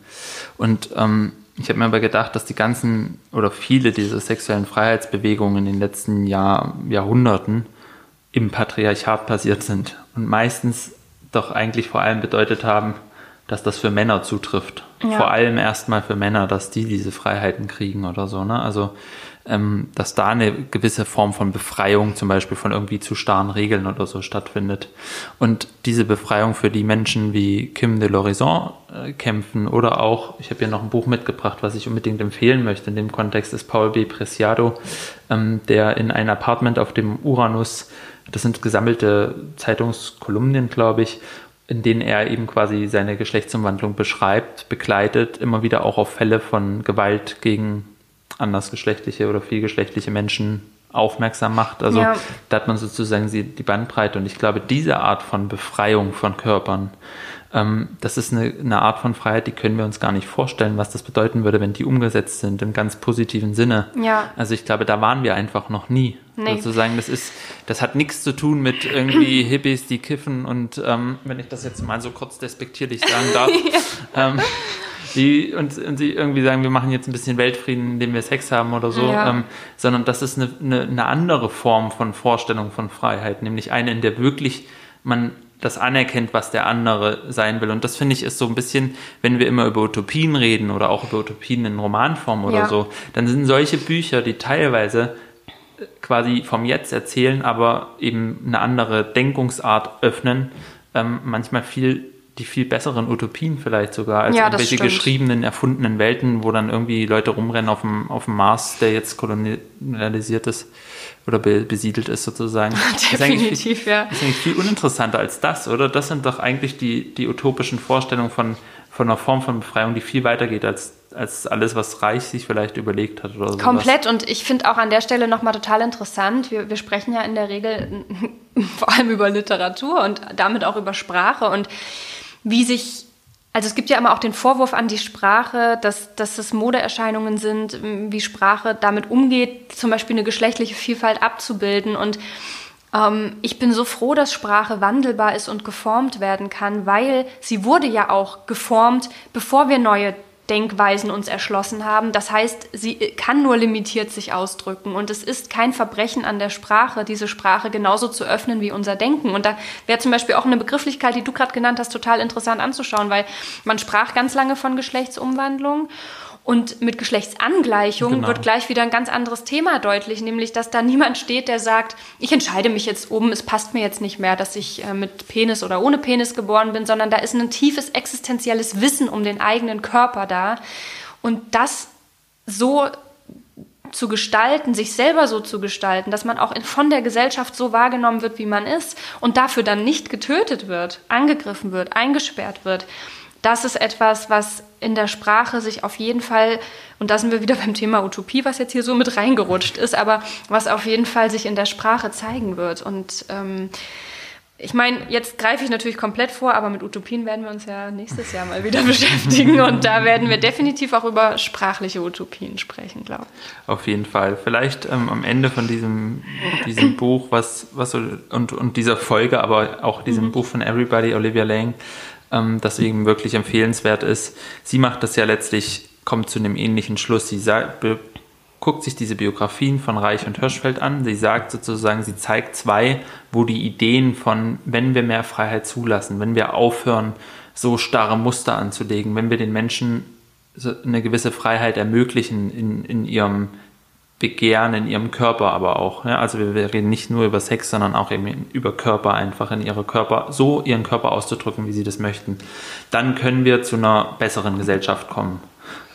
Und ähm, ich habe mir aber gedacht, dass die ganzen oder viele dieser sexuellen Freiheitsbewegungen in den letzten Jahr, Jahrhunderten im Patriarchat passiert sind und meistens doch eigentlich vor allem bedeutet haben, dass das für Männer zutrifft. Ja. Vor allem erstmal für Männer, dass die diese Freiheiten kriegen oder so. Ne? Also ähm, dass da eine gewisse Form von Befreiung zum Beispiel von irgendwie zu starren Regeln oder so stattfindet. Und diese Befreiung für die Menschen wie Kim de l'Horizon äh, kämpfen oder auch, ich habe hier noch ein Buch mitgebracht, was ich unbedingt empfehlen möchte in dem Kontext, ist Paul B. Preciado, ähm, der in ein Apartment auf dem Uranus, das sind gesammelte Zeitungskolumnen, glaube ich, in denen er eben quasi seine Geschlechtsumwandlung beschreibt, begleitet, immer wieder auch auf Fälle von Gewalt gegen andersgeschlechtliche oder vielgeschlechtliche Menschen aufmerksam macht. Also ja. da hat man sozusagen die Bandbreite. Und ich glaube, diese Art von Befreiung von Körpern, ähm, das ist eine, eine, Art von Freiheit, die können wir uns gar nicht vorstellen, was das bedeuten würde, wenn die umgesetzt sind im ganz positiven Sinne. Ja. Also ich glaube, da waren wir einfach noch nie. Nee. Sozusagen, das ist, das hat nichts zu tun mit irgendwie Hippies, die kiffen und ähm, wenn ich das jetzt mal so kurz despektierlich sagen darf. ja. ähm, die und, und sie irgendwie sagen, wir machen jetzt ein bisschen Weltfrieden, indem wir Sex haben oder so, ja. ähm, sondern das ist eine, eine, eine andere Form von Vorstellung von Freiheit, nämlich eine, in der wirklich man das anerkennt, was der andere sein will. Und das finde ich ist so ein bisschen, wenn wir immer über Utopien reden oder auch über Utopien in Romanform oder ja. so, dann sind solche Bücher, die teilweise quasi vom Jetzt erzählen, aber eben eine andere Denkungsart öffnen, ähm, manchmal viel die viel besseren Utopien vielleicht sogar als ja, irgendwelche geschriebenen, erfundenen Welten, wo dann irgendwie Leute rumrennen auf dem, auf dem Mars, der jetzt kolonialisiert ist oder be, besiedelt ist sozusagen. Definitiv, ist ja. Ist eigentlich viel uninteressanter als das, oder? Das sind doch eigentlich die, die utopischen Vorstellungen von, von einer Form von Befreiung, die viel weitergeht als, als alles, was Reich sich vielleicht überlegt hat oder so. Komplett und ich finde auch an der Stelle nochmal total interessant, wir, wir sprechen ja in der Regel vor allem über Literatur und damit auch über Sprache und wie sich, also es gibt ja immer auch den Vorwurf an die Sprache, dass, dass es Modeerscheinungen sind, wie Sprache damit umgeht, zum Beispiel eine geschlechtliche Vielfalt abzubilden. Und ähm, ich bin so froh, dass Sprache wandelbar ist und geformt werden kann, weil sie wurde ja auch geformt, bevor wir neue Denkweisen uns erschlossen haben. Das heißt, sie kann nur limitiert sich ausdrücken. Und es ist kein Verbrechen an der Sprache, diese Sprache genauso zu öffnen wie unser Denken. Und da wäre zum Beispiel auch eine Begrifflichkeit, die du gerade genannt hast, total interessant anzuschauen, weil man sprach ganz lange von Geschlechtsumwandlung. Und mit Geschlechtsangleichung genau. wird gleich wieder ein ganz anderes Thema deutlich, nämlich dass da niemand steht, der sagt, ich entscheide mich jetzt um, es passt mir jetzt nicht mehr, dass ich äh, mit Penis oder ohne Penis geboren bin, sondern da ist ein tiefes existenzielles Wissen um den eigenen Körper da. Und das so zu gestalten, sich selber so zu gestalten, dass man auch von der Gesellschaft so wahrgenommen wird, wie man ist und dafür dann nicht getötet wird, angegriffen wird, eingesperrt wird das ist etwas, was in der Sprache sich auf jeden Fall, und da sind wir wieder beim Thema Utopie, was jetzt hier so mit reingerutscht ist, aber was auf jeden Fall sich in der Sprache zeigen wird. Und ähm, ich meine, jetzt greife ich natürlich komplett vor, aber mit Utopien werden wir uns ja nächstes Jahr mal wieder beschäftigen und da werden wir definitiv auch über sprachliche Utopien sprechen, glaube ich. Auf jeden Fall. Vielleicht ähm, am Ende von diesem, diesem Buch, was, was und, und dieser Folge, aber auch diesem mhm. Buch von Everybody, Olivia Lang, ähm, das eben wirklich empfehlenswert ist. Sie macht das ja letztlich, kommt zu einem ähnlichen Schluss. Sie guckt sich diese Biografien von Reich und Hirschfeld an. Sie sagt sozusagen, sie zeigt zwei, wo die Ideen von, wenn wir mehr Freiheit zulassen, wenn wir aufhören, so starre Muster anzulegen, wenn wir den Menschen eine gewisse Freiheit ermöglichen in, in ihrem Begehren, in ihrem Körper aber auch. Ja? Also wir, wir, reden nicht nur über Sex, sondern auch eben über Körper einfach, in ihre Körper, so ihren Körper auszudrücken, wie sie das möchten. Dann können wir zu einer besseren Gesellschaft kommen.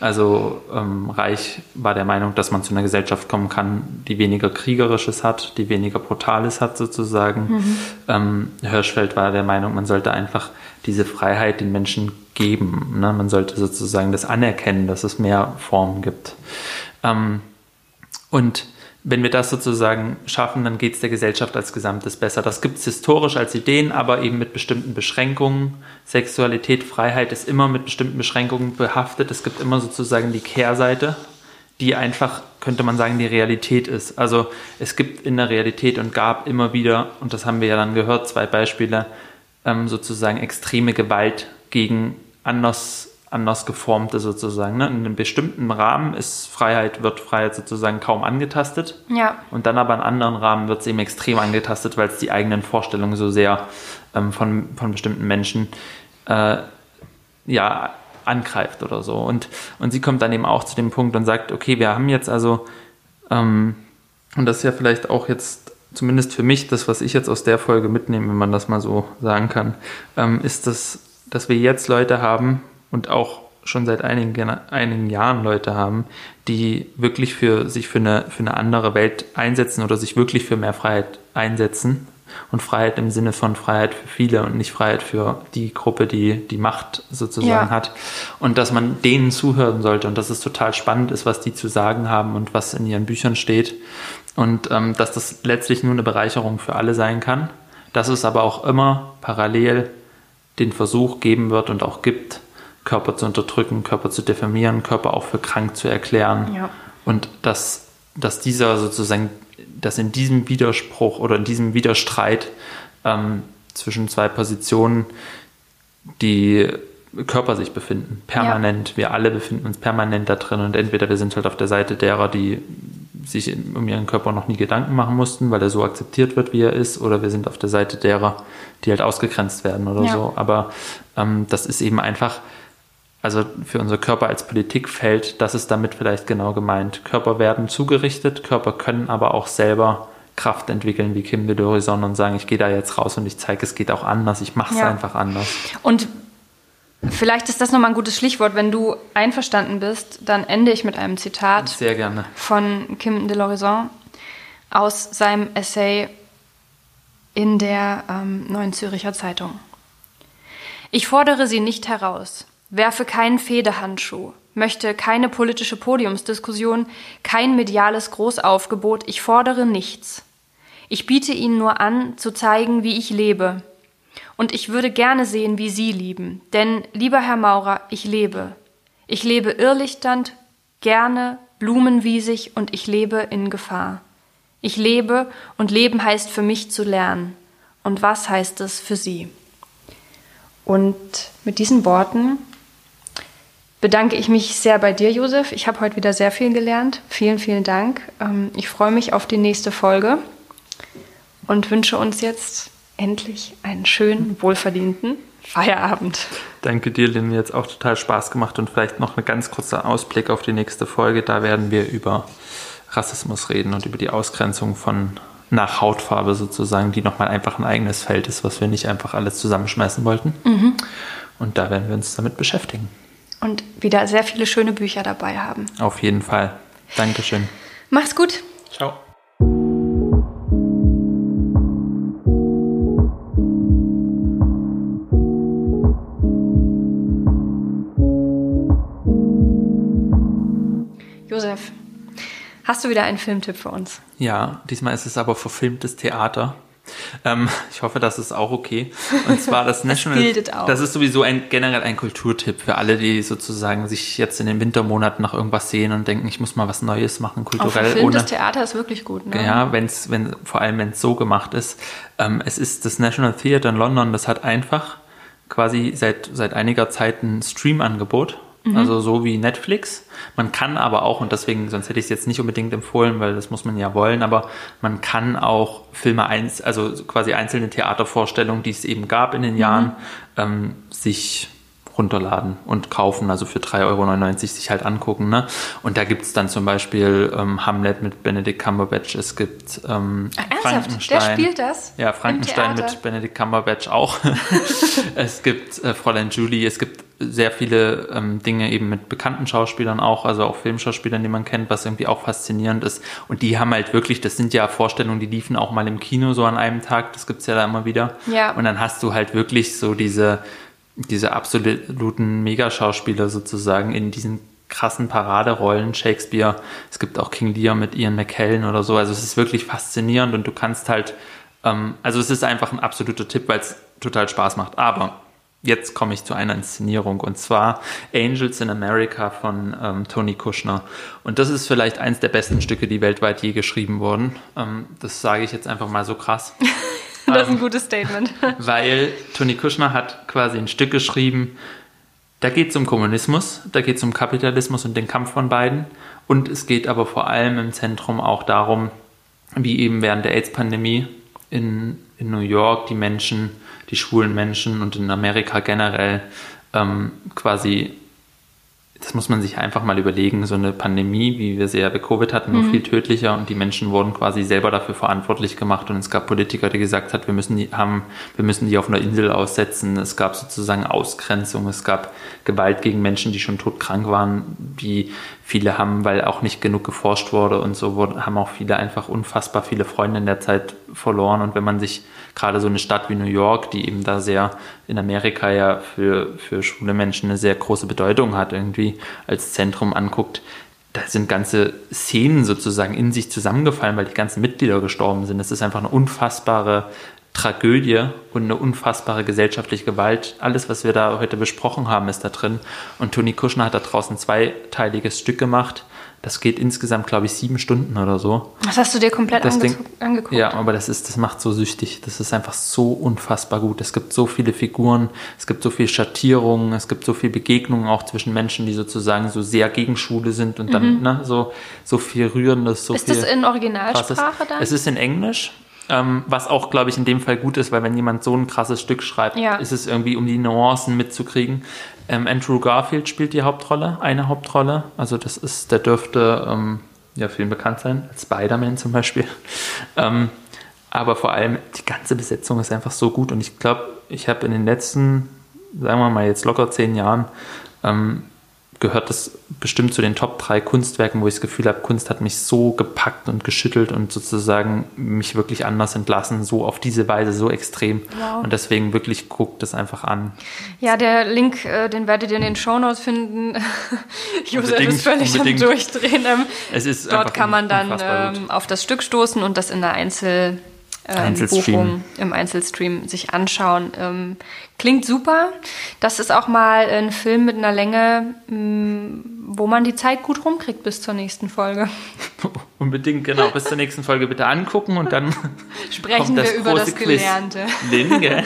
Also ähm, Reich war der Meinung, dass man zu einer Gesellschaft kommen kann, die weniger Kriegerisches hat, die weniger Brutales hat sozusagen. Mhm. Ähm, Hirschfeld war der Meinung, man sollte einfach diese Freiheit den Menschen geben. Ne? Man sollte sozusagen das anerkennen, dass es mehr Formen gibt. Ähm, und wenn wir das sozusagen schaffen, dann geht es der Gesellschaft als Gesamtes besser. Das gibt es historisch als Ideen, aber eben mit bestimmten Beschränkungen. Sexualität, Freiheit ist immer mit bestimmten Beschränkungen behaftet. Es gibt immer sozusagen die Kehrseite, die einfach, könnte man sagen, die Realität ist. Also es gibt in der Realität und gab immer wieder, und das haben wir ja dann gehört, zwei Beispiele, ähm, sozusagen extreme Gewalt gegen anders anders geformte sozusagen. Ne? In einem bestimmten Rahmen ist Freiheit, wird Freiheit sozusagen kaum angetastet. Ja. Und dann aber in anderen Rahmen wird es eben extrem angetastet, weil es die eigenen Vorstellungen so sehr ähm, von, von bestimmten Menschen äh, ja, angreift oder so. Und, und sie kommt dann eben auch zu dem Punkt und sagt, okay, wir haben jetzt also, ähm, und das ist ja vielleicht auch jetzt zumindest für mich das, was ich jetzt aus der Folge mitnehme, wenn man das mal so sagen kann, ähm, ist das, dass wir jetzt Leute haben, und auch schon seit einigen, einigen Jahren Leute haben, die wirklich für sich für eine, für eine andere Welt einsetzen oder sich wirklich für mehr Freiheit einsetzen. Und Freiheit im Sinne von Freiheit für viele und nicht Freiheit für die Gruppe, die die Macht sozusagen ja. hat. Und dass man denen zuhören sollte und dass es total spannend ist, was die zu sagen haben und was in ihren Büchern steht. Und ähm, dass das letztlich nur eine Bereicherung für alle sein kann. Dass es aber auch immer parallel den Versuch geben wird und auch gibt, Körper zu unterdrücken, Körper zu diffamieren, Körper auch für krank zu erklären. Ja. Und dass, dass dieser sozusagen, dass in diesem Widerspruch oder in diesem Widerstreit ähm, zwischen zwei Positionen die Körper sich befinden, permanent. Ja. Wir alle befinden uns permanent da drin und entweder wir sind halt auf der Seite derer, die sich um ihren Körper noch nie Gedanken machen mussten, weil er so akzeptiert wird, wie er ist, oder wir sind auf der Seite derer, die halt ausgegrenzt werden oder ja. so. Aber ähm, das ist eben einfach also für unser Körper als Politikfeld, das ist damit vielleicht genau gemeint. Körper werden zugerichtet, Körper können aber auch selber Kraft entwickeln, wie Kim de Dorison und sagen, ich gehe da jetzt raus und ich zeige, es geht auch anders, ich mache es ja. einfach anders. Und vielleicht ist das nochmal ein gutes Schlichtwort. Wenn du einverstanden bist, dann ende ich mit einem Zitat Sehr gerne. von Kim de Lorison aus seinem Essay in der ähm, Neuen Züricher Zeitung. Ich fordere sie nicht heraus werfe keinen Fehdehandschuh, möchte keine politische Podiumsdiskussion, kein mediales Großaufgebot, ich fordere nichts. Ich biete Ihnen nur an, zu zeigen, wie ich lebe. Und ich würde gerne sehen, wie Sie lieben. Denn, lieber Herr Maurer, ich lebe. Ich lebe irrlichternd, gerne, blumenwiesig und ich lebe in Gefahr. Ich lebe und Leben heißt für mich zu lernen. Und was heißt es für Sie? Und mit diesen Worten bedanke ich mich sehr bei dir, Josef. Ich habe heute wieder sehr viel gelernt. Vielen, vielen Dank. Ähm, ich freue mich auf die nächste Folge und wünsche uns jetzt endlich einen schönen, wohlverdienten Feierabend. Danke dir, Lynn. Mir hat auch total Spaß gemacht und vielleicht noch ein ganz kurzer Ausblick auf die nächste Folge. Da werden wir über Rassismus reden und über die Ausgrenzung von nach Hautfarbe sozusagen, die nochmal einfach ein eigenes Feld ist, was wir nicht einfach alles zusammenschmeißen wollten. Mhm. Und da werden wir uns damit beschäftigen und wieder sehr viele schöne Bücher dabei haben. Auf jeden Fall. Dankeschön. Mach's gut. Ciao. Josef, hast du wieder einen Filmtipp für uns? Ja, diesmal ist es aber verfilmtes Theater. Ähm, ich hoffe, das ist auch okay. Und zwar das National. das, auch. das ist sowieso ein, generell ein Kulturtipp für alle, die sozusagen sich jetzt in den Wintermonaten nach irgendwas sehen und denken, ich muss mal was Neues machen, kulturell. Auch ohne, das Theater ist wirklich gut, ne? Ja, wenn's, wenn, vor allem wenn es so gemacht ist. Ähm, es ist das National Theatre in London, das hat einfach quasi seit, seit einiger Zeit ein Stream-Angebot also so wie Netflix. Man kann aber auch, und deswegen, sonst hätte ich es jetzt nicht unbedingt empfohlen, weil das muss man ja wollen, aber man kann auch Filme, eins, also quasi einzelne Theatervorstellungen, die es eben gab in den Jahren, ähm, sich runterladen und kaufen, also für 3,99 Euro sich halt angucken. Ne? Und da gibt es dann zum Beispiel ähm, Hamlet mit Benedict Cumberbatch, es gibt ähm, Ach, ernsthaft? Frankenstein. Der spielt das? Ja, Frankenstein mit Benedict Cumberbatch auch. es gibt äh, Fräulein Julie, es gibt sehr viele ähm, Dinge eben mit bekannten Schauspielern auch, also auch Filmschauspielern, die man kennt, was irgendwie auch faszinierend ist. Und die haben halt wirklich, das sind ja Vorstellungen, die liefen auch mal im Kino so an einem Tag, das gibt's ja da immer wieder. Ja. Und dann hast du halt wirklich so diese, diese absoluten Megaschauspieler sozusagen in diesen krassen Paraderollen, Shakespeare, es gibt auch King Lear mit Ian McKellen oder so, also es ist wirklich faszinierend und du kannst halt, ähm, also es ist einfach ein absoluter Tipp, weil es total Spaß macht. Aber jetzt komme ich zu einer Inszenierung und zwar Angels in America von ähm, Tony Kushner. Und das ist vielleicht eins der besten Stücke, die weltweit je geschrieben wurden. Ähm, das sage ich jetzt einfach mal so krass. Das ist ein gutes Statement. Weil Tony Kushner hat quasi ein Stück geschrieben, da geht es um Kommunismus, da geht es um Kapitalismus und den Kampf von beiden. Und es geht aber vor allem im Zentrum auch darum, wie eben während der AIDS-Pandemie in, in New York die Menschen, die schwulen Menschen und in Amerika generell ähm, quasi, das muss man sich einfach mal überlegen, so eine Pandemie, wie wir sie ja bei Covid hatten, nur viel tödlicher und die Menschen wurden quasi selber dafür verantwortlich gemacht und es gab Politiker, die gesagt hat, wir müssen die haben, wir müssen die auf einer Insel aussetzen. Es gab sozusagen Ausgrenzung, es gab Gewalt gegen Menschen, die schon todkrank waren, die viele haben, weil auch nicht genug geforscht wurde und so wurden, haben auch viele einfach unfassbar viele Freunde in der Zeit verloren und wenn man sich gerade so eine Stadt wie New York, die eben da sehr in Amerika ja für, für schwule Menschen eine sehr große Bedeutung hat, irgendwie als Zentrum anguckt, da sind ganze Szenen sozusagen in sich zusammengefallen, weil die ganzen Mitglieder gestorben sind. Das ist einfach eine unfassbare Tragödie und eine unfassbare gesellschaftliche Gewalt. Alles, was wir da heute besprochen haben, ist da drin. Und Toni Kuschner hat da draußen ein zweiteiliges Stück gemacht. Das geht insgesamt, glaube ich, sieben Stunden oder so. Das hast du dir komplett Ding- angeguckt. Ja, aber das ist, das macht so süchtig. Das ist einfach so unfassbar gut. Es gibt so viele Figuren, es gibt so viel Schattierungen, es gibt so viel Begegnungen auch zwischen Menschen, die sozusagen so sehr gegen Schwule sind und dann ne, so, so viel Rührendes, so Mhm. Ist viel das in Krasses. Originalsprache dann? Es ist in Englisch. Ähm, was auch, glaube ich, in dem Fall gut ist, weil wenn jemand so ein krasses Stück schreibt, Ja. ist es irgendwie, um die Nuancen mitzukriegen. Ähm, Andrew Garfield spielt die Hauptrolle, eine Hauptrolle. Also das ist, der dürfte ähm, ja vielen bekannt sein, als Spider-Man zum Beispiel. Ähm, aber vor allem die ganze Besetzung ist einfach so gut und ich glaube, ich habe in den letzten, sagen wir mal jetzt locker zehn Jahren, ähm, gehört das bestimmt zu den Top 3 Kunstwerken, wo ich das Gefühl habe, Kunst hat mich so gepackt und geschüttelt und sozusagen mich wirklich anders entlassen, so auf diese Weise, so extrem. Wow. Und deswegen wirklich guckt das einfach an. Ja, der Link, äh, den werdet ihr in den Shownotes finden. Josef ist völlig unbedingt. am Durchdrehen. Ähm, Es ist Dort kann man dann ähm, auf das Stück stoßen und das in der Einzel, ähm, Einzelstream. Buchung im Einzelstream sich anschauen. Ähm, klingt super. Das ist auch mal ein Film mit einer Länge, mh, wo man die Zeit gut rumkriegt bis zur nächsten Folge. Unbedingt, genau. Bis zur nächsten Folge bitte angucken und dann Sprechen wir über das Quiz. Gelernte. Lynn, gell?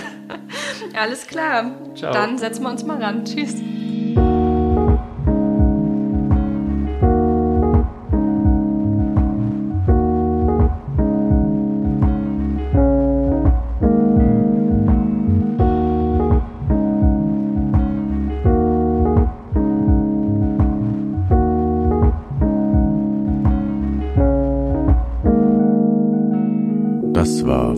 Alles klar. Ciao. Dann setzen wir uns mal ran. Tschüss.